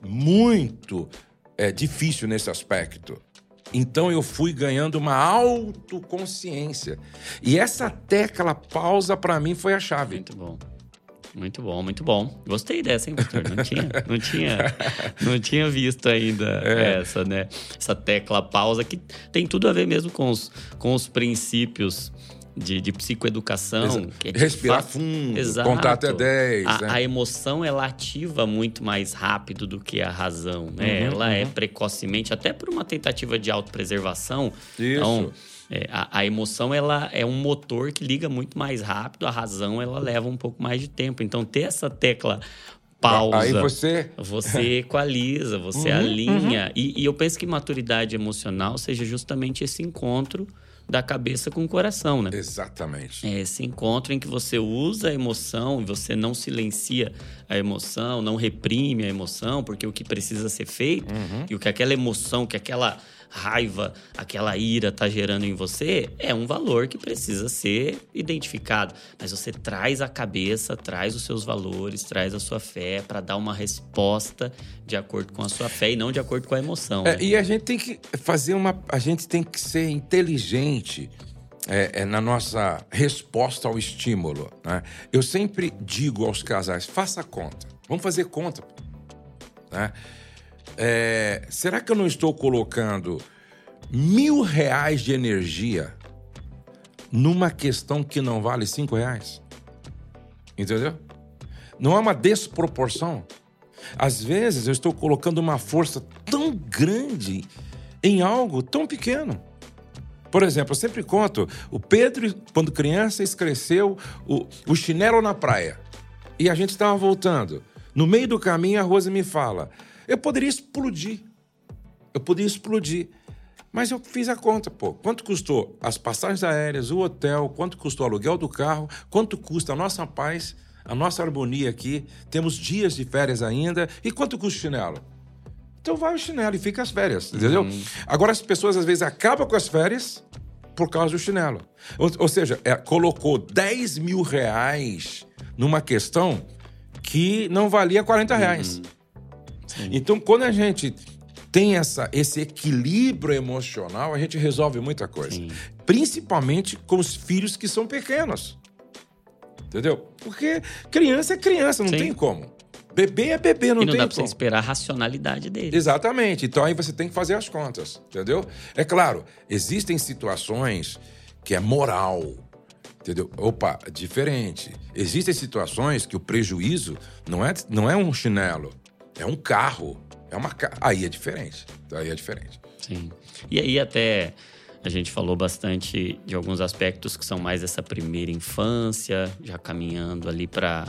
muito é, difícil nesse aspecto. Então eu fui ganhando uma autoconsciência. E essa tecla pausa para mim foi a chave. Muito bom. Muito bom, muito bom. Gostei dessa, hein, pastor? Não tinha, não tinha, não tinha visto ainda é. essa, né? Essa tecla pausa que tem tudo a ver mesmo com os, com os princípios de, de psicoeducação. É Respirar fundo, Exato. contar até 10. A, né? a, emoção, ela ativa muito mais rápido do que a razão, né? Uhum, ela é uhum. é precocemente, até por uma tentativa de autopreservação. Isso. Então, é, a, a, emoção, ela é um motor que liga muito mais rápido. A razão, ela leva um pouco mais de tempo. Então, ter essa tecla pausa. Aí você. Você equaliza, você uhum, alinha. Uhum. E, e eu penso que maturidade emocional seja justamente esse encontro da cabeça com o coração, né? Exatamente. É esse encontro em que você usa a emoção, você não silencia a emoção, não reprime a emoção, porque o que precisa ser feito uhum. e o que aquela emoção, que aquela raiva, aquela ira está gerando em você, é um valor que precisa ser identificado. Mas você traz a cabeça, traz os seus valores, traz a sua fé para dar uma resposta de acordo com a sua fé e não de acordo com a emoção. É, né? E a gente tem que fazer uma. A gente tem que ser inteligente. É, é, na nossa resposta ao estímulo. Né? Eu sempre digo aos casais: faça conta. Vamos fazer conta. Né? É, será que eu não estou colocando mil reais de energia numa questão que não vale cinco reais? Entendeu? Não há uma desproporção. Às vezes eu estou colocando uma força tão grande em algo tão pequeno. Por exemplo, eu sempre conto: o Pedro, quando criança, escreceu o, o chinelo na praia. E a gente estava voltando. No meio do caminho, a Rosa me fala: eu poderia explodir. Eu poderia explodir. Mas eu fiz a conta, pô. Quanto custou as passagens aéreas, o hotel, quanto custou o aluguel do carro, quanto custa a nossa paz, a nossa harmonia aqui. Temos dias de férias ainda. E quanto custa o chinelo? Então vai o chinelo e fica as férias, entendeu? Uhum. Agora as pessoas às vezes acabam com as férias por causa do chinelo. Ou, ou seja, é, colocou 10 mil reais numa questão que não valia 40 reais. Uhum. Então, quando a gente tem essa, esse equilíbrio emocional, a gente resolve muita coisa. Sim. Principalmente com os filhos que são pequenos. Entendeu? Porque criança é criança, não Sim. tem como. Bebê é bebê, não, e não tem dá pra como. você esperar a racionalidade dele. Exatamente. Então aí você tem que fazer as contas, entendeu? É claro, existem situações que é moral, entendeu? Opa, diferente. Existem situações que o prejuízo não é, não é um chinelo, é um carro. É uma Aí é diferente. Aí é diferente. Sim. E aí até a gente falou bastante de alguns aspectos que são mais essa primeira infância, já caminhando ali para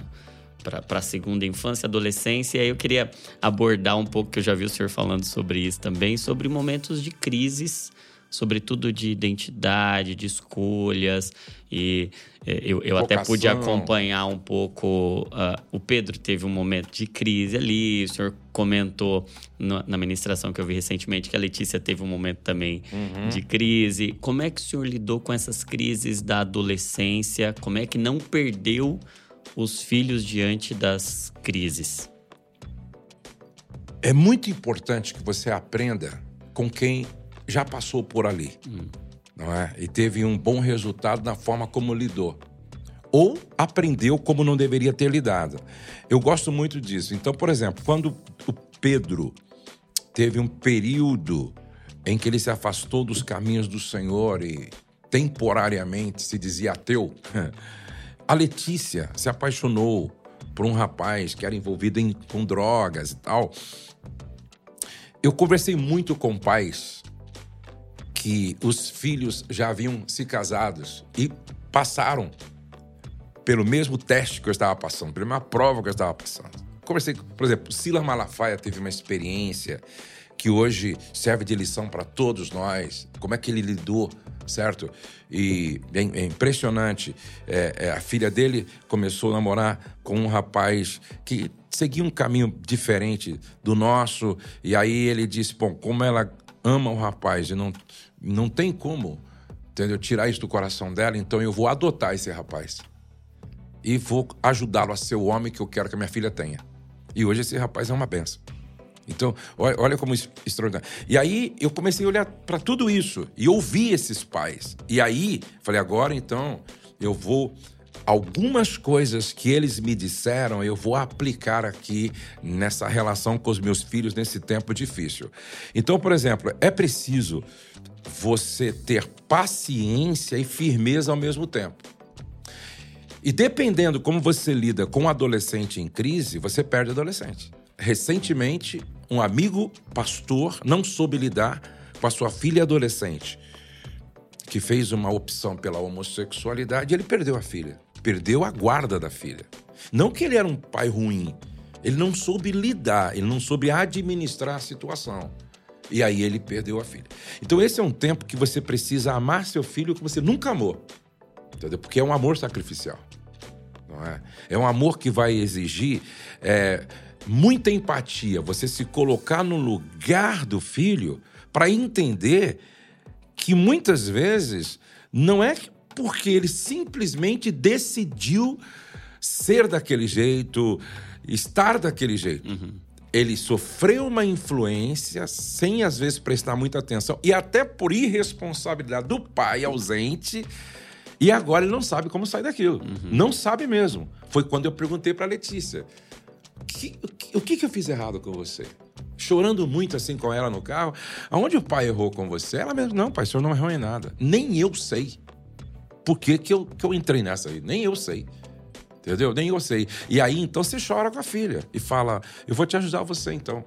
para a segunda infância, adolescência. E aí eu queria abordar um pouco, que eu já vi o senhor falando sobre isso também, sobre momentos de crises sobretudo de identidade, de escolhas. E é, eu, eu até pude acompanhar um pouco. Uh, o Pedro teve um momento de crise ali, o senhor comentou no, na ministração que eu vi recentemente que a Letícia teve um momento também uhum. de crise. Como é que o senhor lidou com essas crises da adolescência? Como é que não perdeu os filhos diante das crises? É muito importante que você aprenda com quem já passou por ali, hum. não é? E teve um bom resultado na forma como lidou. Ou aprendeu como não deveria ter lidado. Eu gosto muito disso. Então, por exemplo, quando o Pedro teve um período em que ele se afastou dos caminhos do Senhor e temporariamente se dizia ateu, a Letícia se apaixonou por um rapaz que era envolvido em, com drogas e tal. Eu conversei muito com pais que os filhos já haviam se casados e passaram pelo mesmo teste que eu estava passando, pela mesma prova que eu estava passando. Conversei, por exemplo, Silas Malafaia teve uma experiência que hoje serve de lição para todos nós. Como é que ele lidou, certo? E é, é impressionante. É, é, a filha dele começou a namorar com um rapaz que seguia um caminho diferente do nosso. E aí ele disse: Bom, como ela ama o rapaz e não, não tem como entendeu? tirar isso do coração dela, então eu vou adotar esse rapaz. E vou ajudá-lo a ser o homem que eu quero que a minha filha tenha. E hoje esse rapaz é uma benção. Então, olha como extraordinário. E aí eu comecei a olhar para tudo isso e ouvir esses pais. E aí falei, agora então eu vou algumas coisas que eles me disseram eu vou aplicar aqui nessa relação com os meus filhos nesse tempo difícil. Então, por exemplo, é preciso você ter paciência e firmeza ao mesmo tempo. E dependendo como você lida com um adolescente em crise, você perde adolescente. Recentemente, um amigo pastor não soube lidar com a sua filha adolescente, que fez uma opção pela homossexualidade e ele perdeu a filha perdeu a guarda da filha. Não que ele era um pai ruim, Ele não soube lidar, ele não soube administrar a situação. E aí ele perdeu a filha. Então esse é um tempo que você precisa amar seu filho como você nunca amou. Entendeu? Porque é um amor sacrificial. Não é? é um amor que vai exigir é, muita empatia, você se colocar no lugar do filho para entender que muitas vezes não é porque ele simplesmente decidiu ser daquele jeito, estar daquele jeito. Uhum. Ele sofreu uma influência sem às vezes prestar muita atenção e até por irresponsabilidade do pai ausente. E agora ele não sabe como sair daquilo. Uhum. Não sabe mesmo. Foi quando eu perguntei para Letícia: que, o, que, que eu fiz errado com você? Chorando muito assim com ela no carro. Aonde o pai errou com você? Ela mesmo, não, pai, o senhor não errou em nada. Nem eu sei. Por que, que, eu, que eu entrei nessa aí? Nem eu sei. Entendeu? Nem eu sei. E aí, então, você chora com a filha e fala: Eu vou te ajudar você, então.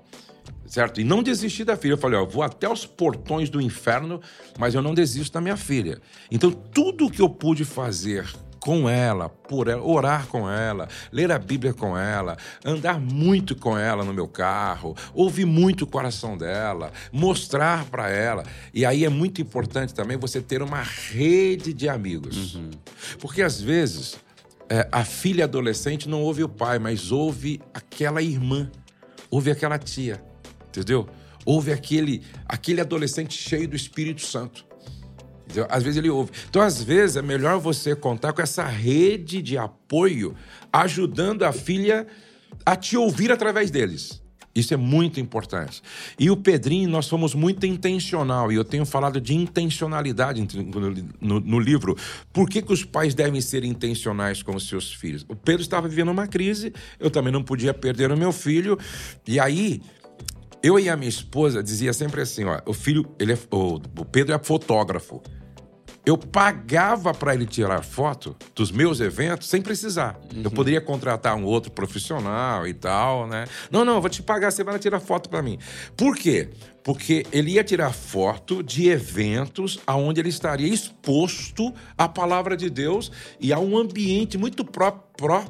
Certo? E não desistir da filha. Eu falei: Ó, vou até os portões do inferno, mas eu não desisto da minha filha. Então, tudo que eu pude fazer com ela, por ela, orar com ela, ler a Bíblia com ela, andar muito com ela no meu carro, ouvir muito o coração dela, mostrar para ela. E aí é muito importante também você ter uma rede de amigos. Uhum. Porque às vezes é, a filha adolescente não ouve o pai, mas ouve aquela irmã, ouve aquela tia, entendeu? Ouve aquele, aquele adolescente cheio do Espírito Santo. Às vezes ele ouve. Então, às vezes, é melhor você contar com essa rede de apoio, ajudando a filha a te ouvir através deles. Isso é muito importante. E o Pedrinho, nós fomos muito intencional, e eu tenho falado de intencionalidade no, no, livro. Por que, que os pais devem ser intencionais com os seus filhos? O Pedro estava vivendo uma crise, eu também não podia perder o meu filho, e aí eu e a minha esposa dizia sempre assim, ó, o filho, ele é, o Pedro é fotógrafo. Eu pagava para ele tirar foto dos meus eventos sem precisar. Uhum. Eu poderia contratar um outro profissional e tal, né? Não, não, eu vou te pagar, você vai tirar foto para mim. Por quê? Porque ele ia tirar foto de eventos aonde ele estaria exposto à palavra de Deus e a um ambiente muito pró pró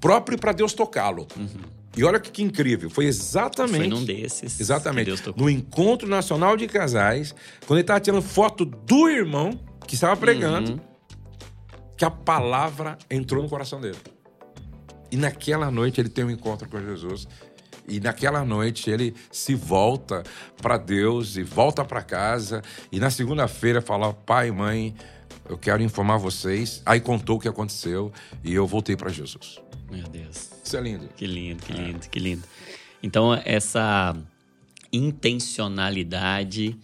próprio para Deus tocá-lo. Uhum. E olha que, que, incrível, foi exatamente. Foi num desses. Exatamente. No Encontro Nacional de Casais, quando ele estava tirando foto do irmão que estava pregando, uhum. que a palavra entrou no coração dele. E naquela noite ele tem um encontro com Jesus. E naquela noite ele se volta para Deus e volta para casa. E na segunda-feira fala: pai, mãe, eu quero informar vocês. Aí contou o que aconteceu e eu voltei para Jesus. Meu Deus. Isso é lindo. Que lindo, que lindo, é. que lindo. Então, essa intencionalidade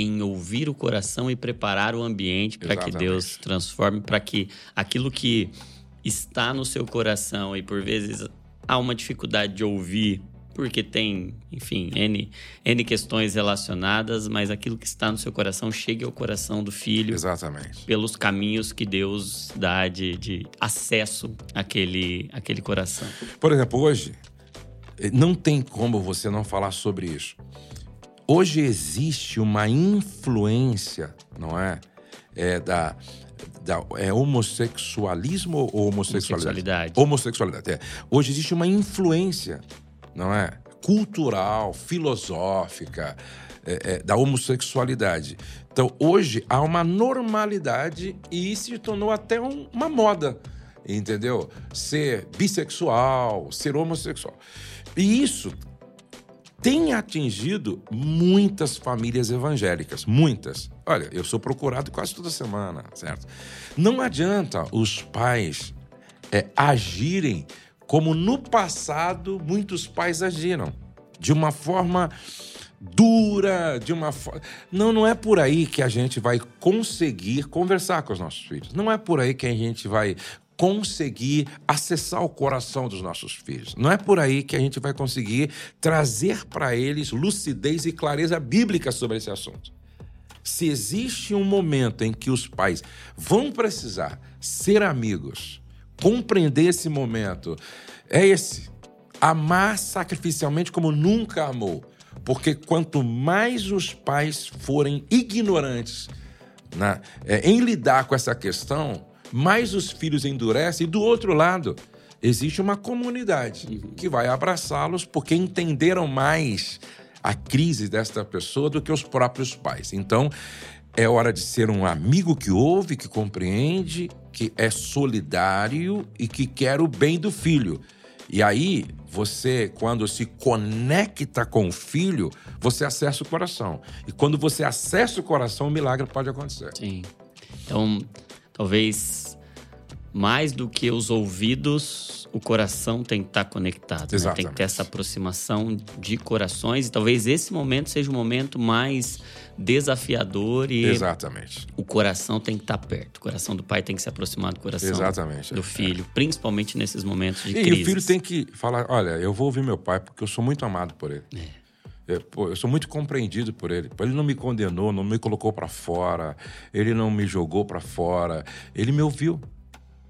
em ouvir o coração e preparar o ambiente para que Deus transforme, para que aquilo que está no seu coração e por vezes há uma dificuldade de ouvir porque tem, enfim, N, N questões relacionadas, mas aquilo que está no seu coração chegue ao coração do filho. Exatamente. Pelos caminhos que Deus dá de, de acesso àquele, àquele coração. Por exemplo, hoje, não tem como você não falar sobre isso. Hoje existe uma influência, não é? é da, da, é homossexualismo ou homossexualidade? Homossexualidade. Homossexualidade, é. Hoje existe uma influência não é? Cultural, filosófica, é, é, da homossexualidade. Então, hoje há uma normalidade e se tornou até um, uma moda, entendeu? Ser bissexual, ser homossexual. E isso tem atingido muitas famílias evangélicas, muitas. Olha, eu sou procurado quase toda semana, certo? Não adianta os pais é, agirem como no passado muitos pais agiram, de uma forma dura, de uma forma. Não, não é por aí que a gente vai conseguir conversar com os nossos filhos. Não é por aí que a gente vai conseguir acessar o coração dos nossos filhos. Não é por aí que a gente vai conseguir trazer para eles lucidez e clareza bíblica sobre esse assunto. Se existe um momento em que os pais vão precisar ser amigos, compreender esse momento é esse. Amar sacrificialmente como nunca amou. Porque quanto mais os pais forem ignorantes na, é, em lidar com essa questão, mais os filhos endurecem. E do outro lado, existe uma comunidade uhum. que vai abraçá-los porque entenderam mais a crise desta pessoa do que os próprios pais. Então, é hora de ser um amigo que ouve, que compreende, que é solidário e que quer o bem do filho. E aí, você, quando se conecta com o filho, você acessa o coração. E quando você acessa o coração, o milagre pode acontecer. Sim. Então, talvez mais do que os ouvidos, o coração tem que estar conectado. Né? Tem que ter essa aproximação de corações. E talvez esse momento seja o momento mais desafiador e Exatamente. o coração tem que estar perto. O coração do pai tem que se aproximar do coração Exatamente. do filho, é. principalmente nesses momentos de e crise. E o filho tem que falar, olha, eu vou ouvir meu pai porque eu sou muito amado por ele. É. É, pô, eu sou muito compreendido por ele. Ele não me condenou, não me colocou para fora, ele não me jogou para fora. Ele me ouviu,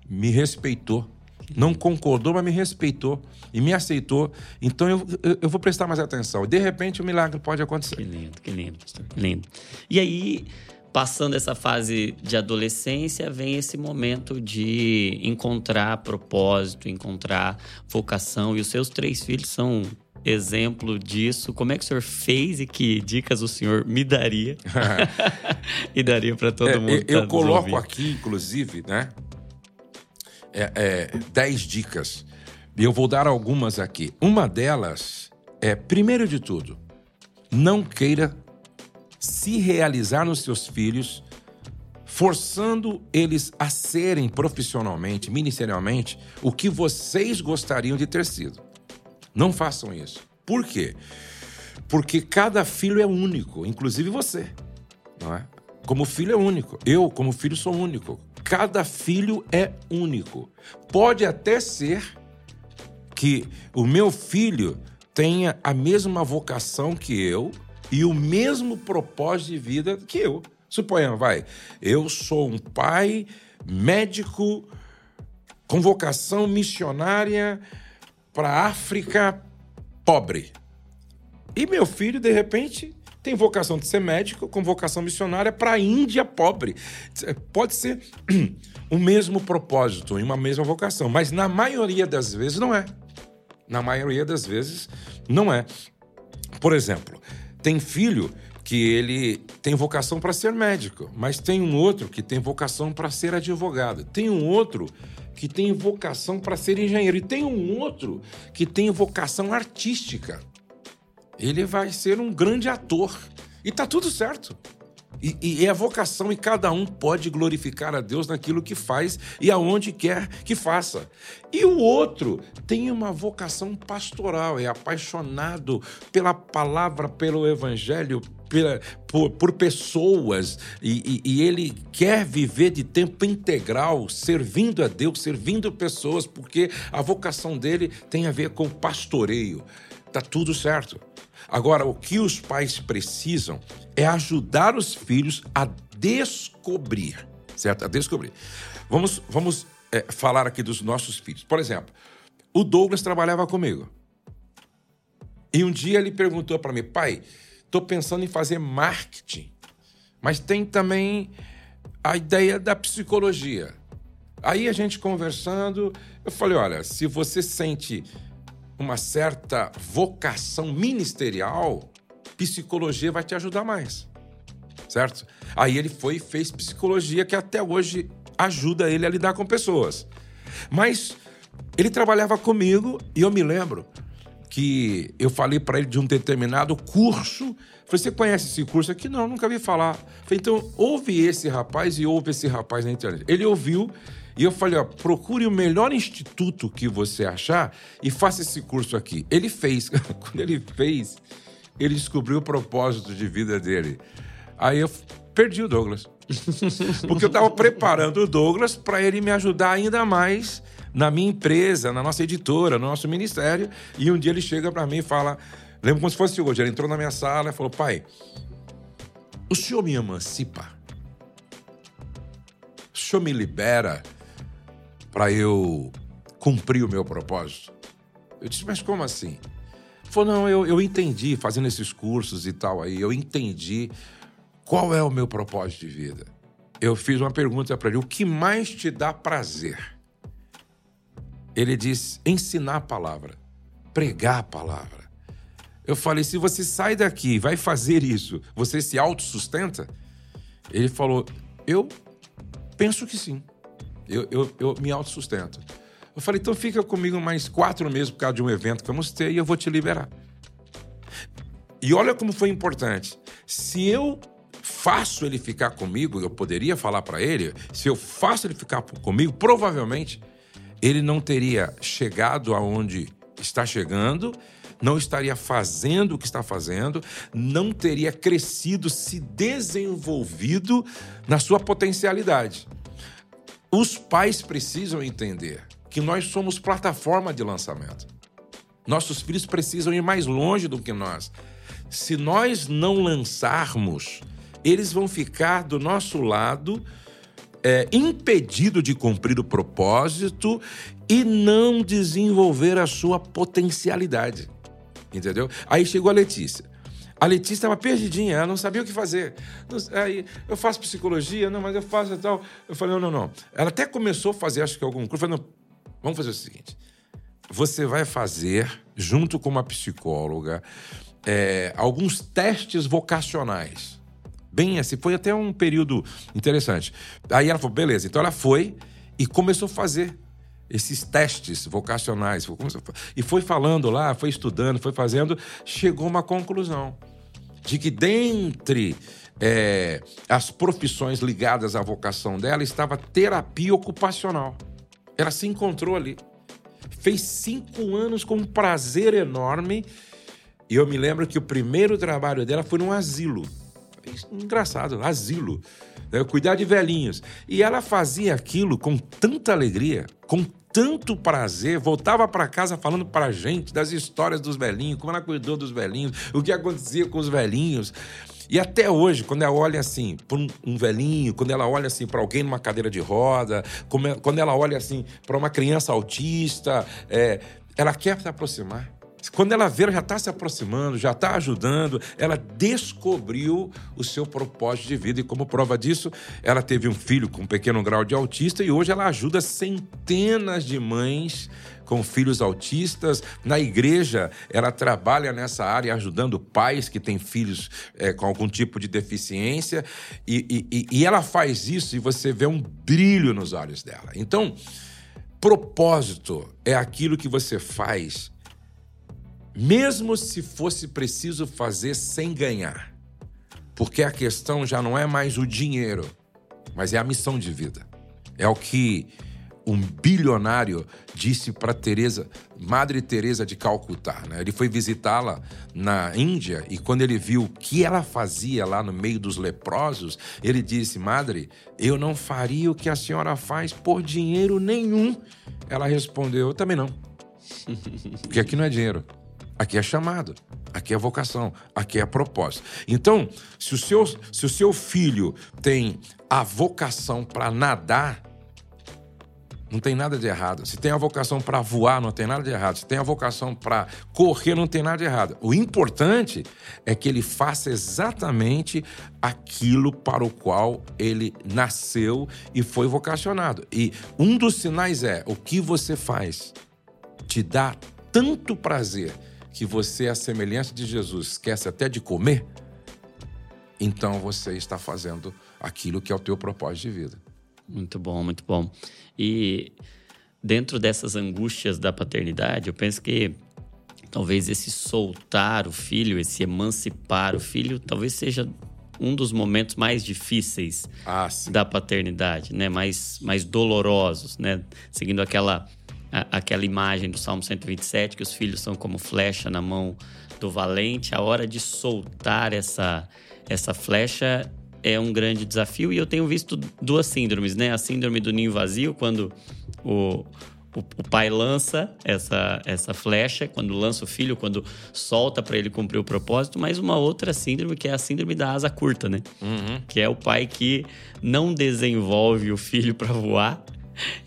me respeitou. Não concordou, mas me respeitou e me aceitou. Então eu, eu, eu, vou prestar mais atenção. De repente o milagre pode acontecer. Que lindo, que lindo. Que lindo. E aí, passando essa fase de adolescência, vem esse momento de encontrar propósito, encontrar vocação. E os seus três filhos são exemplo disso? Como é que o senhor fez e que dicas o senhor me daria? e daria para todo é, mundo? Eu, eu tá coloco aqui, inclusive, né? É, é, dez dicas. E eu vou dar algumas aqui. Uma delas é, primeiro de tudo, não queira se realizar nos seus filhos, forçando eles a serem profissionalmente, ministerialmente, o que vocês gostariam de ter sido. Não façam isso. Por quê? Porque cada filho é único, inclusive você. Não é? Como filho é único. Eu, como filho, sou único. Cada filho é único. Pode até ser que o meu filho tenha a mesma vocação que eu e o mesmo propósito de vida que eu. Suponha, vai, eu sou um pai médico com vocação missionária para a África pobre. E meu filho, de repente, tem vocação de ser médico, com vocação missionária para a Índia pobre. Pode ser o mesmo propósito e uma mesma vocação, mas na maioria das vezes não é. Na maioria das vezes não é. Por exemplo, tem filho que ele tem vocação para ser médico, mas tem um outro que tem vocação para ser advogado. Tem um outro que tem vocação para ser engenheiro. E tem um outro que tem vocação artística. Ele vai ser um grande ator. E tá tudo certo. E, e, é a vocação, e cada um pode glorificar a Deus naquilo que faz e aonde quer que faça. E o outro tem uma vocação pastoral, é apaixonado pela palavra, pelo evangelho, pela, por, por pessoas e, e, e, ele quer viver de tempo integral, servindo a Deus, servindo pessoas, porque a vocação dele tem a ver com pastoreio. Tá tudo certo. Agora, o que os pais precisam é ajudar os filhos a descobrir, certo? A descobrir. Vamos, vamos é, falar aqui dos nossos filhos. Por exemplo, o Douglas trabalhava comigo. E um dia ele perguntou para mim, pai, Estou pensando em fazer marketing, mas tem também a ideia da psicologia. Aí a gente conversando, eu falei: olha, se você sente uma certa vocação ministerial, psicologia vai te ajudar mais. Certo? Aí ele foi e fez psicologia, que até hoje ajuda ele a lidar com pessoas. Mas ele trabalhava comigo e eu me lembro que eu falei para ele de um determinado curso. Falei, você conhece esse curso aqui? Não, nunca vi falar. Falei, então ouve esse rapaz e ouve esse rapaz na internet. Ele ouviu e eu falei, ó, procure o melhor instituto que você achar e faça esse curso aqui. Ele fez. Quando ele fez, ele descobriu o propósito de vida dele. Aí eu perdi o Douglas. Porque eu estava preparando o Douglas para ele me ajudar ainda mais na minha empresa, na nossa editora, no nosso ministério. E um dia ele chega para mim e fala: lembro como se fosse hoje. Ele entrou na minha sala e falou: Pai, o senhor me emancipa? O senhor me libera para eu cumprir o meu propósito? Eu disse: Mas como assim? Falou: Não, eu, eu entendi, fazendo esses cursos e tal aí, eu entendi qual é o meu propósito de vida. Eu fiz uma pergunta para ele: O que mais te dá prazer? Ele diz ensinar a palavra, pregar a palavra. Eu falei: se você sai daqui vai fazer isso, você se autossustenta? Ele falou: eu penso que sim. Eu, eu, eu me autossustento. Eu falei: então fica comigo mais quatro meses por causa de um evento que vamos ter e eu vou te liberar. E olha como foi importante. Se eu faço ele ficar comigo, eu poderia falar para ele, se eu faço ele ficar comigo, provavelmente ele não teria chegado aonde está chegando, não estaria fazendo o que está fazendo, não teria crescido, se desenvolvido na sua potencialidade. Os pais precisam entender que nós somos plataforma de lançamento. Nossos filhos precisam ir mais longe do que nós. Se nós não lançarmos, eles vão ficar do nosso lado, é, impedido de cumprir o propósito e não desenvolver a sua potencialidade. Entendeu? Aí chegou a Letícia. A Letícia estava perdidinha, ela não sabia o que fazer. Aí eu faço psicologia, não, mas eu faço tal. Eu falei, não, não, não. Ela até começou a fazer, acho que algum curso. Eu falei, não, vamos fazer o seguinte: você vai fazer, junto com uma psicóloga, é, alguns testes vocacionais. Bem assim, foi até um período interessante. Aí ela falou, beleza. Então ela foi e começou a fazer esses testes vocacionais. E foi falando lá, foi estudando, foi fazendo, chegou a uma conclusão de que dentre é, as profissões ligadas à vocação dela estava terapia ocupacional. Ela se encontrou ali. Fez cinco anos com um prazer enorme. E eu me lembro que o primeiro trabalho dela foi num asilo engraçado, asilo, né? cuidar de velhinhos. E ela fazia aquilo com tanta alegria, com tanto prazer, voltava para casa falando para a gente das histórias dos velhinhos, como ela cuidou dos velhinhos, o que acontecia com os velhinhos. E até hoje, quando ela olha assim para um, velhinho, quando ela olha assim para alguém numa cadeira de roda, quando ela olha assim para uma criança autista, é, ela quer se aproximar. Quando ela vê, ela já está se aproximando, já está ajudando, ela descobriu o seu propósito de vida. E como prova disso, ela teve um filho com um pequeno grau de autista e hoje ela ajuda centenas de mães com filhos autistas. Na igreja, ela trabalha nessa área ajudando pais que têm filhos é, com algum tipo de deficiência. E, e, e ela faz isso e você vê um brilho nos olhos dela. Então, propósito é aquilo que você faz mesmo se fosse preciso fazer sem ganhar. Porque a questão já não é mais o dinheiro, mas é a missão de vida. É o que um bilionário disse para Teresa, Madre Teresa de Calcutá. Né? Ele foi visitá-la na Índia e quando ele viu o que ela fazia lá no meio dos leprosos, ele disse: Madre, eu não faria o que a senhora faz por dinheiro nenhum. Ela respondeu: Eu também não. Porque aqui não é dinheiro. Aqui é chamado, aqui é vocação, aqui é propósito. Então, se o seu, se o seu filho tem a vocação para nadar, não tem nada de errado. Se tem a vocação para voar, não tem nada de errado. Se tem a vocação para correr, não tem nada de errado. O importante é que ele faça exatamente aquilo para o qual ele nasceu e foi vocacionado. E um dos sinais é o que você faz te dá tanto prazer que você, a semelhança de Jesus, esquece até de comer, então você está fazendo aquilo que é o teu propósito de vida. Muito bom, muito bom. E dentro dessas angústias da paternidade, eu penso que talvez esse soltar o filho, esse emancipar o filho, talvez seja um dos momentos mais difíceis ah, da paternidade, né? Mais, mais dolorosos, né? Seguindo aquela aquela imagem do Salmo 127, que os filhos são como flecha na mão do valente. A hora de soltar essa, essa flecha é um grande desafio. E eu tenho visto duas síndromes, né? A síndrome do ninho vazio, quando o, o, o pai lança essa, essa flecha, quando lança o filho, quando solta para ele cumprir o propósito, mas uma outra síndrome que é a síndrome da asa curta, né? Uhum. Que é o pai que não desenvolve o filho para voar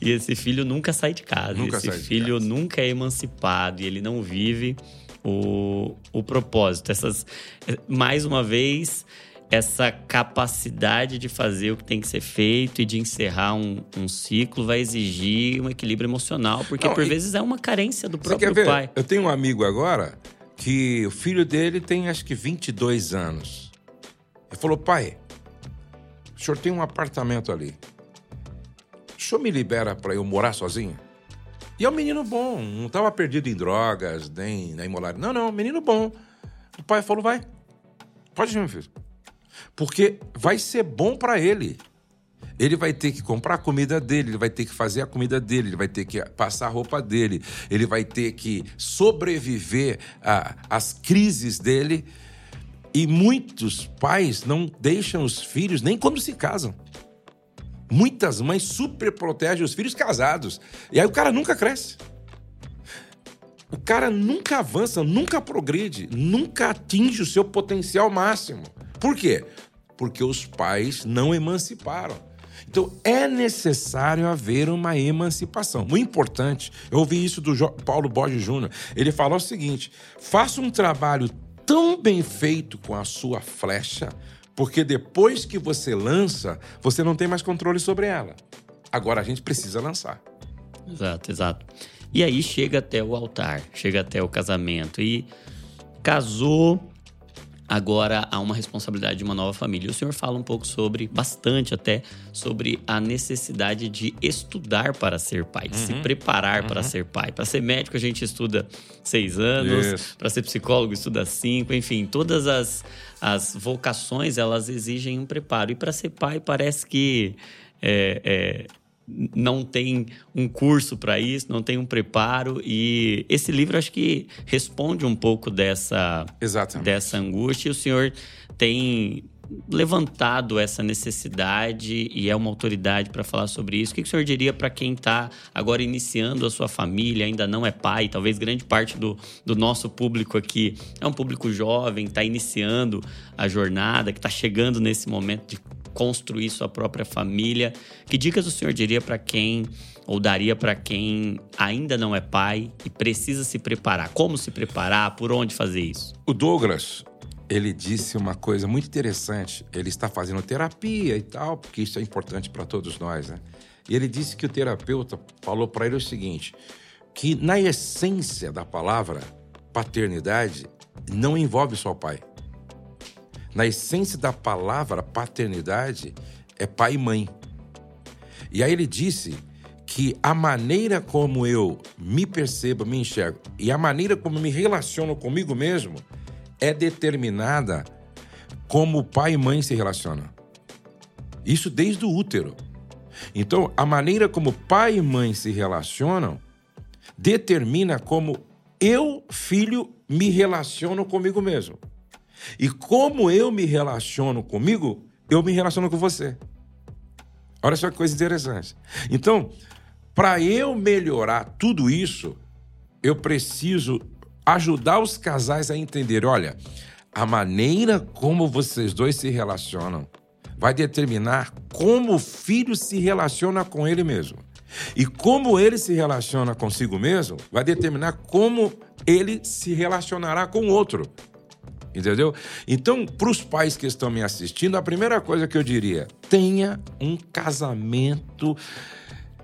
e esse filho nunca sai de casa. Nunca esse filho casa. nunca é emancipado e ele não vive o, o propósito. Essas, mais uma vez, essa capacidade de fazer o que tem que ser feito e de encerrar um, um ciclo vai exigir um equilíbrio emocional, porque Não, por e- vezes é uma carência do Você próprio quer ver? pai. Eu tenho um amigo agora que o filho dele tem acho que 22 anos. Ele falou: pai, o senhor tem um apartamento ali. O senhor me libera para eu morar sozinho? E é um menino bom, não estava perdido em drogas, nem na imolaria. Não, não, menino bom. O pai falou: vai, pode ir, meu filho. Porque vai ser bom para ele. Ele vai ter que comprar a comida dele, ele vai ter que fazer a comida dele, ele vai ter que passar a roupa dele, ele vai ter que sobreviver às crises dele. E muitos pais não deixam os filhos nem quando se casam. Muitas mães super protegem os filhos casados. E aí o cara nunca cresce. O cara nunca avança, nunca progride, nunca atinge o seu potencial máximo. Por quê? Porque os pais não emanciparam. Então é necessário haver uma emancipação. Muito importante. Eu ouvi isso do Paulo Borges Júnior. Ele falou o seguinte: faça um trabalho tão bem feito com a sua flecha, porque depois que você lança, você não tem mais controle sobre ela. Agora a gente precisa lançar. Exato, exato. E aí chega até o altar, chega até o casamento. E casou, agora há uma responsabilidade de uma nova família. O senhor fala um pouco sobre, bastante até, sobre a necessidade de estudar para ser pai, de Uhum. se preparar para ser pai. Para ser médico, a gente estuda seis anos, para ser psicólogo, estuda cinco, enfim, todas as, as vocações elas exigem um preparo. E para ser pai, parece que. é, é, não tem um curso para isso, não tem um preparo e esse livro acho que responde um pouco dessa Exatamente. dessa angústia e o senhor tem levantado essa necessidade e é uma autoridade para falar sobre isso. O que o senhor diria para quem está agora iniciando a sua família, ainda não é pai, talvez grande parte do, do nosso público aqui é um público jovem, está iniciando a jornada, que está chegando nesse momento de construir sua própria família. Que dicas o senhor diria para quem ou daria para quem ainda não é pai e precisa se preparar? Como se preparar? Por onde fazer isso? O Douglas, ele disse uma coisa muito interessante. Ele está fazendo terapia e tal, porque isso é importante para todos nós, né? E ele disse que o terapeuta falou para ele o seguinte: que na essência da palavra paternidade não envolve só o pai. Na essência da palavra paternidade é pai e mãe. E aí ele disse que a maneira como eu me percebo, me enxergo e a maneira como me relaciono comigo mesmo é determinada como pai e mãe se relacionam. Isso desde o útero. Então, a maneira como pai e mãe se relacionam determina como eu, filho, me relaciono comigo mesmo. E como eu me relaciono comigo, eu me relaciono com você. Olha só que coisa interessante. Então, para eu melhorar tudo isso, eu preciso ajudar os casais a entender: olha, a maneira como vocês dois se relacionam vai determinar como o filho se relaciona com ele mesmo. E como ele se relaciona consigo mesmo vai determinar como ele se relacionará com o outro. Entendeu? Então, para os pais que estão me assistindo, a primeira coisa que eu diria: tenha um casamento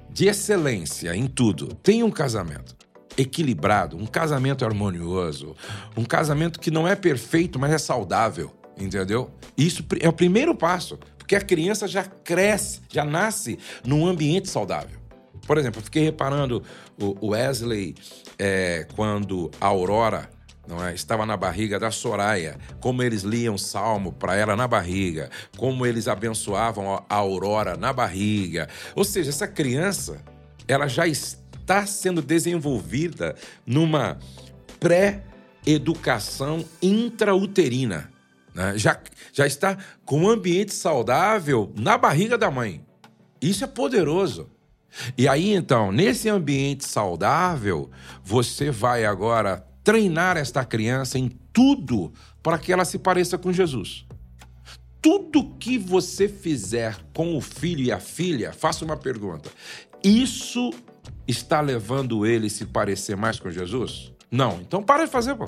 de excelência em tudo. Tenha um casamento equilibrado, um casamento harmonioso, um casamento que não é perfeito, mas é saudável. Entendeu? Isso é o primeiro passo, porque a criança já cresce, já nasce num ambiente saudável. Por exemplo, eu fiquei reparando o Wesley é, quando a Aurora é? estava na barriga da Soraya, como eles liam salmo para ela na barriga, como eles abençoavam a Aurora na barriga. Ou seja, essa criança, ela já está sendo desenvolvida numa pré-educação intrauterina. Né? Já, já está com um ambiente saudável na barriga da mãe. Isso é poderoso. E aí, então, nesse ambiente saudável, você vai agora treinar esta criança em tudo para que ela se pareça com Jesus. Tudo que você fizer com o filho e a filha, faça uma pergunta. Isso está levando ele a se parecer mais com Jesus? Não. Então para de fazer, pô.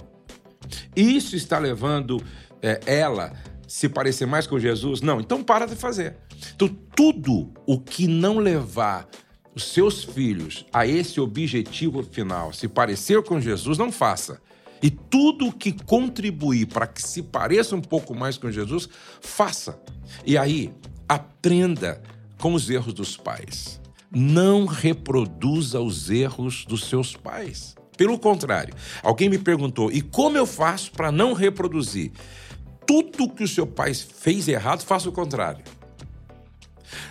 Isso está levando é, ela se parecer mais com Jesus? Não, então para de fazer. Então, tudo o que não levar os seus filhos a esse objetivo final, se parecer com Jesus, não faça. E tudo o que contribuir para que se pareça um pouco mais com Jesus, faça. E aí, aprenda com os erros dos pais. Não reproduza os erros dos seus pais. Pelo contrário, alguém me perguntou: e como eu faço para não reproduzir? Tudo que o seu pai fez errado, faça o contrário.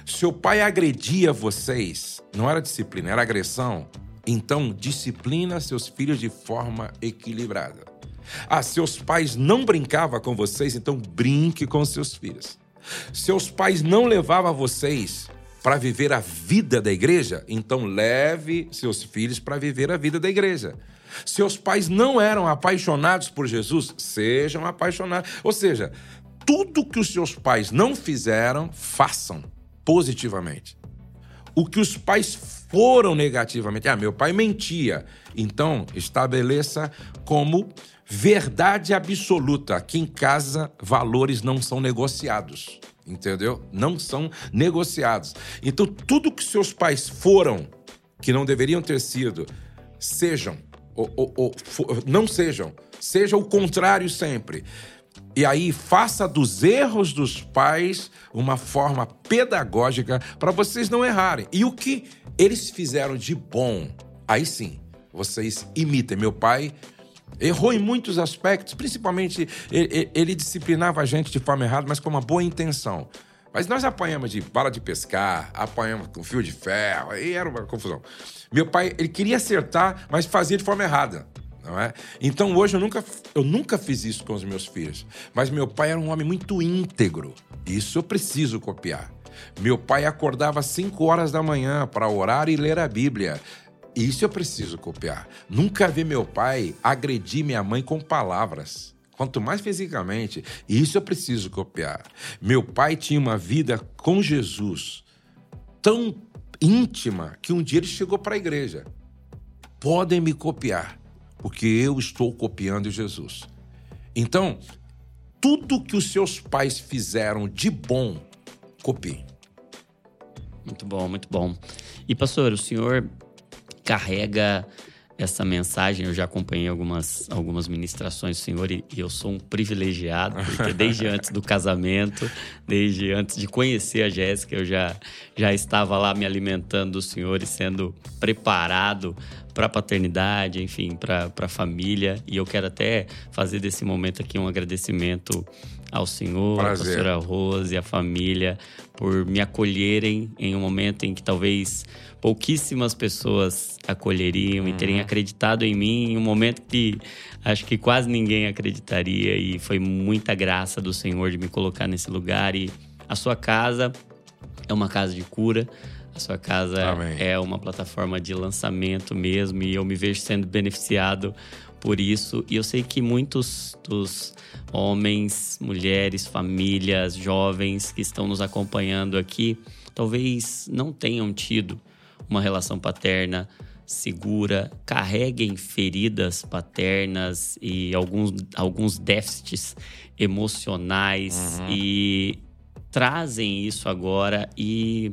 Seu pai agredia vocês, não era disciplina, era agressão. Então, disciplina seus filhos de forma equilibrada. Ah, seus pais não brincavam com vocês, então brinque com seus filhos. Seus pais não levavam vocês para viver a vida da igreja, então leve seus filhos para viver a vida da igreja. Seus pais não eram apaixonados por Jesus, sejam apaixonados. Ou seja, tudo que os seus pais não fizeram, façam positivamente. O que os pais foram negativamente, ah, meu pai mentia. Então, estabeleça como verdade absoluta. Aqui em casa, valores não são negociados entendeu? Não são negociados. Então, tudo que seus pais foram, que não deveriam ter sido, sejam, ou, ou, ou não sejam, seja o contrário sempre. E aí, faça dos erros dos pais uma forma pedagógica para vocês não errarem. E o que eles fizeram de bom, aí sim, vocês imitem. Meu pai Errou em muitos aspectos, principalmente ele, ele, disciplinava a gente de forma errada, mas com uma boa intenção. Mas nós apanhamos de bala de pescar, apanhamos com fio de ferro, aí era uma confusão. Meu pai, ele queria acertar, mas fazia de forma errada. Não é? Então hoje eu nunca, eu nunca fiz isso com os meus filhos. Mas meu pai era um homem muito íntegro. Isso eu preciso copiar. Meu pai acordava às 5 horas da manhã para orar e ler a Bíblia. Isso eu preciso copiar. Nunca vi meu pai agredir minha mãe com palavras. Quanto mais fisicamente. Isso eu preciso copiar. Meu pai tinha uma vida com Jesus tão íntima que um dia ele chegou para a igreja. Podem me copiar, porque eu estou copiando Jesus. Então, tudo que os seus pais fizeram de bom, copiem. Muito bom, muito bom. E pastor, o senhor carrega essa mensagem. Eu já acompanhei algumas, algumas ministrações do Senhor e, e eu sou um privilegiado, porque desde antes do casamento, desde antes de conhecer a Jéssica, eu já, já estava lá me alimentando do Senhor e sendo preparado para a paternidade, enfim, para a família. E eu quero até fazer desse momento aqui um agradecimento ao Senhor, Prazer. à pastora Rose e à família por me acolherem em um momento em que talvez pouquíssimas pessoas acolheriam uhum. e terem uhum. acreditado em mim em um momento que acho que quase ninguém acreditaria e foi muita graça do Senhor de me colocar nesse lugar e a sua casa é uma casa de cura. A sua casa Amém. é uma plataforma de lançamento mesmo e eu me vejo sendo beneficiado por isso. E eu sei que muitos dos homens, mulheres, famílias, jovens que estão nos acompanhando aqui talvez não tenham tido uma relação paterna segura, carreguem feridas paternas e alguns, alguns déficits emocionais uhum. e trazem isso agora. E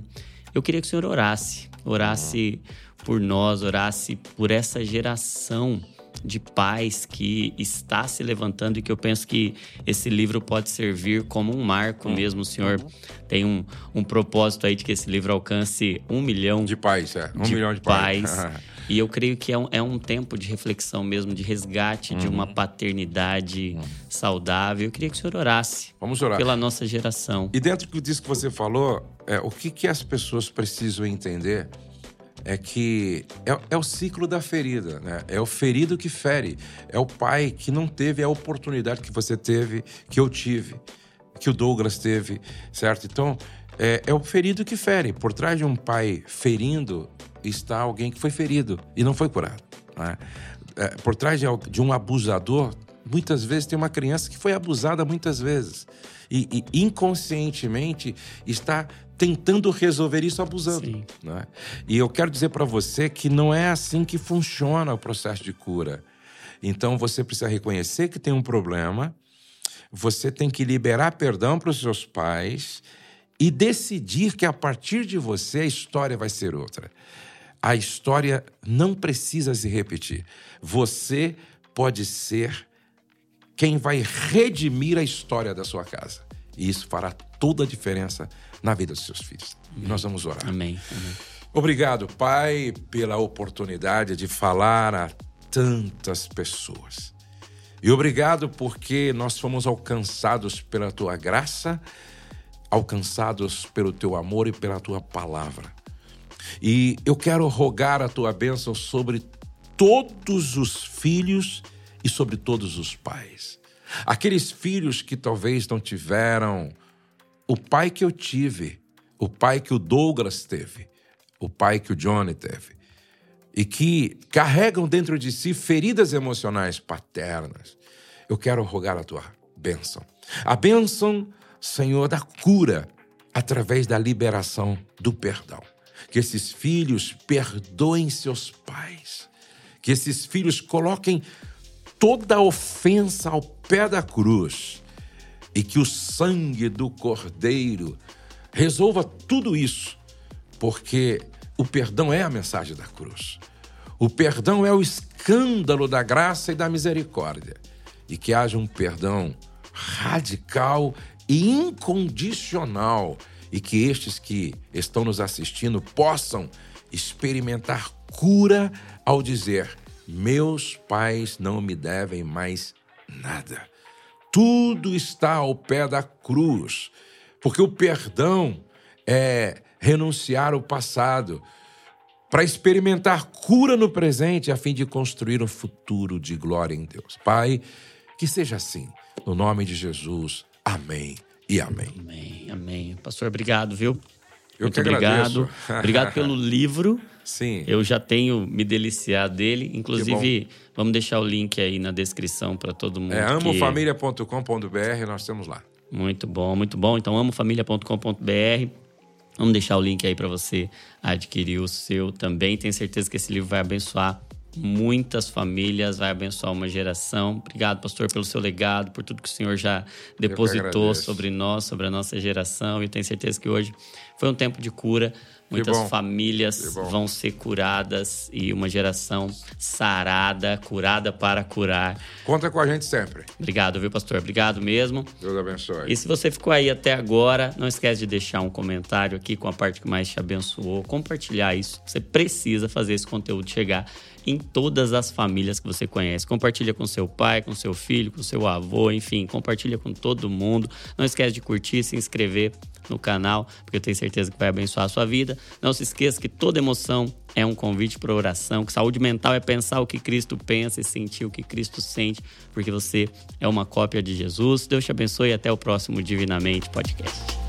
eu queria que o senhor orasse, orasse uhum. por nós, orasse por essa geração de pais que está se levantando e que eu penso que esse livro pode servir como um marco uhum. mesmo. O senhor uhum. tem um, um propósito aí de que esse livro alcance um milhão de pais, é. Um de milhão de pais. pais. e eu creio que é um, é um tempo de reflexão mesmo, de resgate de uma uhum. paternidade saudável. Eu queria que o senhor orasse. Vamos orar. Pela nossa geração. E dentro disso que você falou, é, o que, que as pessoas precisam entender é que é, é, o ciclo da ferida, né? É o ferido que fere. É o pai que não teve a oportunidade que você teve, que eu tive, que o Douglas teve, certo? Então, é, é o ferido que fere. Por trás de um pai ferindo está alguém que foi ferido e não foi curado. Né? É, por trás de, de um abusador, muitas vezes tem uma criança que foi abusada muitas vezes e, e inconscientemente está tentando resolver isso abusando. Né? E eu quero dizer para você que não é assim que funciona o processo de cura. Então você precisa reconhecer que tem um problema, você tem que liberar perdão para os seus pais e decidir que a partir de você a história vai ser outra. A história não precisa se repetir. Você pode ser quem vai redimir a história da sua casa. E isso fará toda a diferença na vida dos seus filhos. E nós vamos orar. Amém. Amém. Obrigado, Pai, pela oportunidade de falar a tantas pessoas. E obrigado porque nós fomos alcançados pela tua graça, alcançados pelo teu amor e pela tua palavra. E eu quero rogar a tua bênção sobre todos os filhos e sobre todos os pais. Aqueles filhos que talvez não tiveram o pai que eu tive, o pai que o Douglas teve, o pai que o Johnny teve, e que carregam dentro de si feridas emocionais paternas. Eu quero rogar a tua bênção. A bênção, Senhor, da cura através da liberação do perdão. Que esses filhos perdoem seus pais. Que esses filhos coloquem toda ofensa ao pé da cruz e que o sangue do Cordeiro resolva tudo isso, porque o perdão é a mensagem da cruz. O perdão é o escândalo da graça e da misericórdia. E que haja um perdão radical e incondicional e que estes que estão nos assistindo possam experimentar cura ao dizer: Meus pais não me devem mais nada. Tudo está ao pé da cruz, porque o perdão é renunciar ao passado para experimentar cura no presente a fim de construir um futuro de glória em Deus. Pai, que seja assim, no nome de Jesus. Amém e amém. Amém, amém. Pastor, obrigado, viu? Eu Muito que obrigado. agradeço. obrigado pelo livro. Sim. Eu já tenho me deliciado dele. Inclusive, vamos deixar o link aí na descrição para todo mundo. É amofamilia.com.br, nós temos lá. Muito bom, muito bom. Então, amofamilia.com.br. Vamos deixar o link aí para você adquirir o seu também. Tenho certeza que esse livro vai abençoar muitas famílias, vai abençoar uma geração. Obrigado, pastor, pelo seu legado, por tudo que o senhor já depositou sobre nós, sobre a nossa geração. E tenho certeza que hoje foi um tempo de cura. Muitas famílias vão ser curadas e uma geração sarada, curada para curar. Conta com a gente sempre. Obrigado, viu, pastor? Obrigado mesmo. Deus abençoe. E se você ficou aí até agora, não esquece de deixar um comentário aqui com a parte que mais te abençoou, compartilhar isso. Você precisa fazer esse conteúdo chegar em todas as famílias que você conhece. Compartilha com seu pai, com seu filho, com seu avô, enfim, compartilha com todo mundo. Não esquece de curtir, se inscrever no canal, porque eu tenho certeza que vai abençoar a sua vida. Não se esqueça que toda emoção é um convite para oração, que saúde mental é pensar o que Cristo pensa e sentir o que Cristo sente, porque você é uma cópia de Jesus. Deus te abençoe e até o próximo Divinamente Podcast.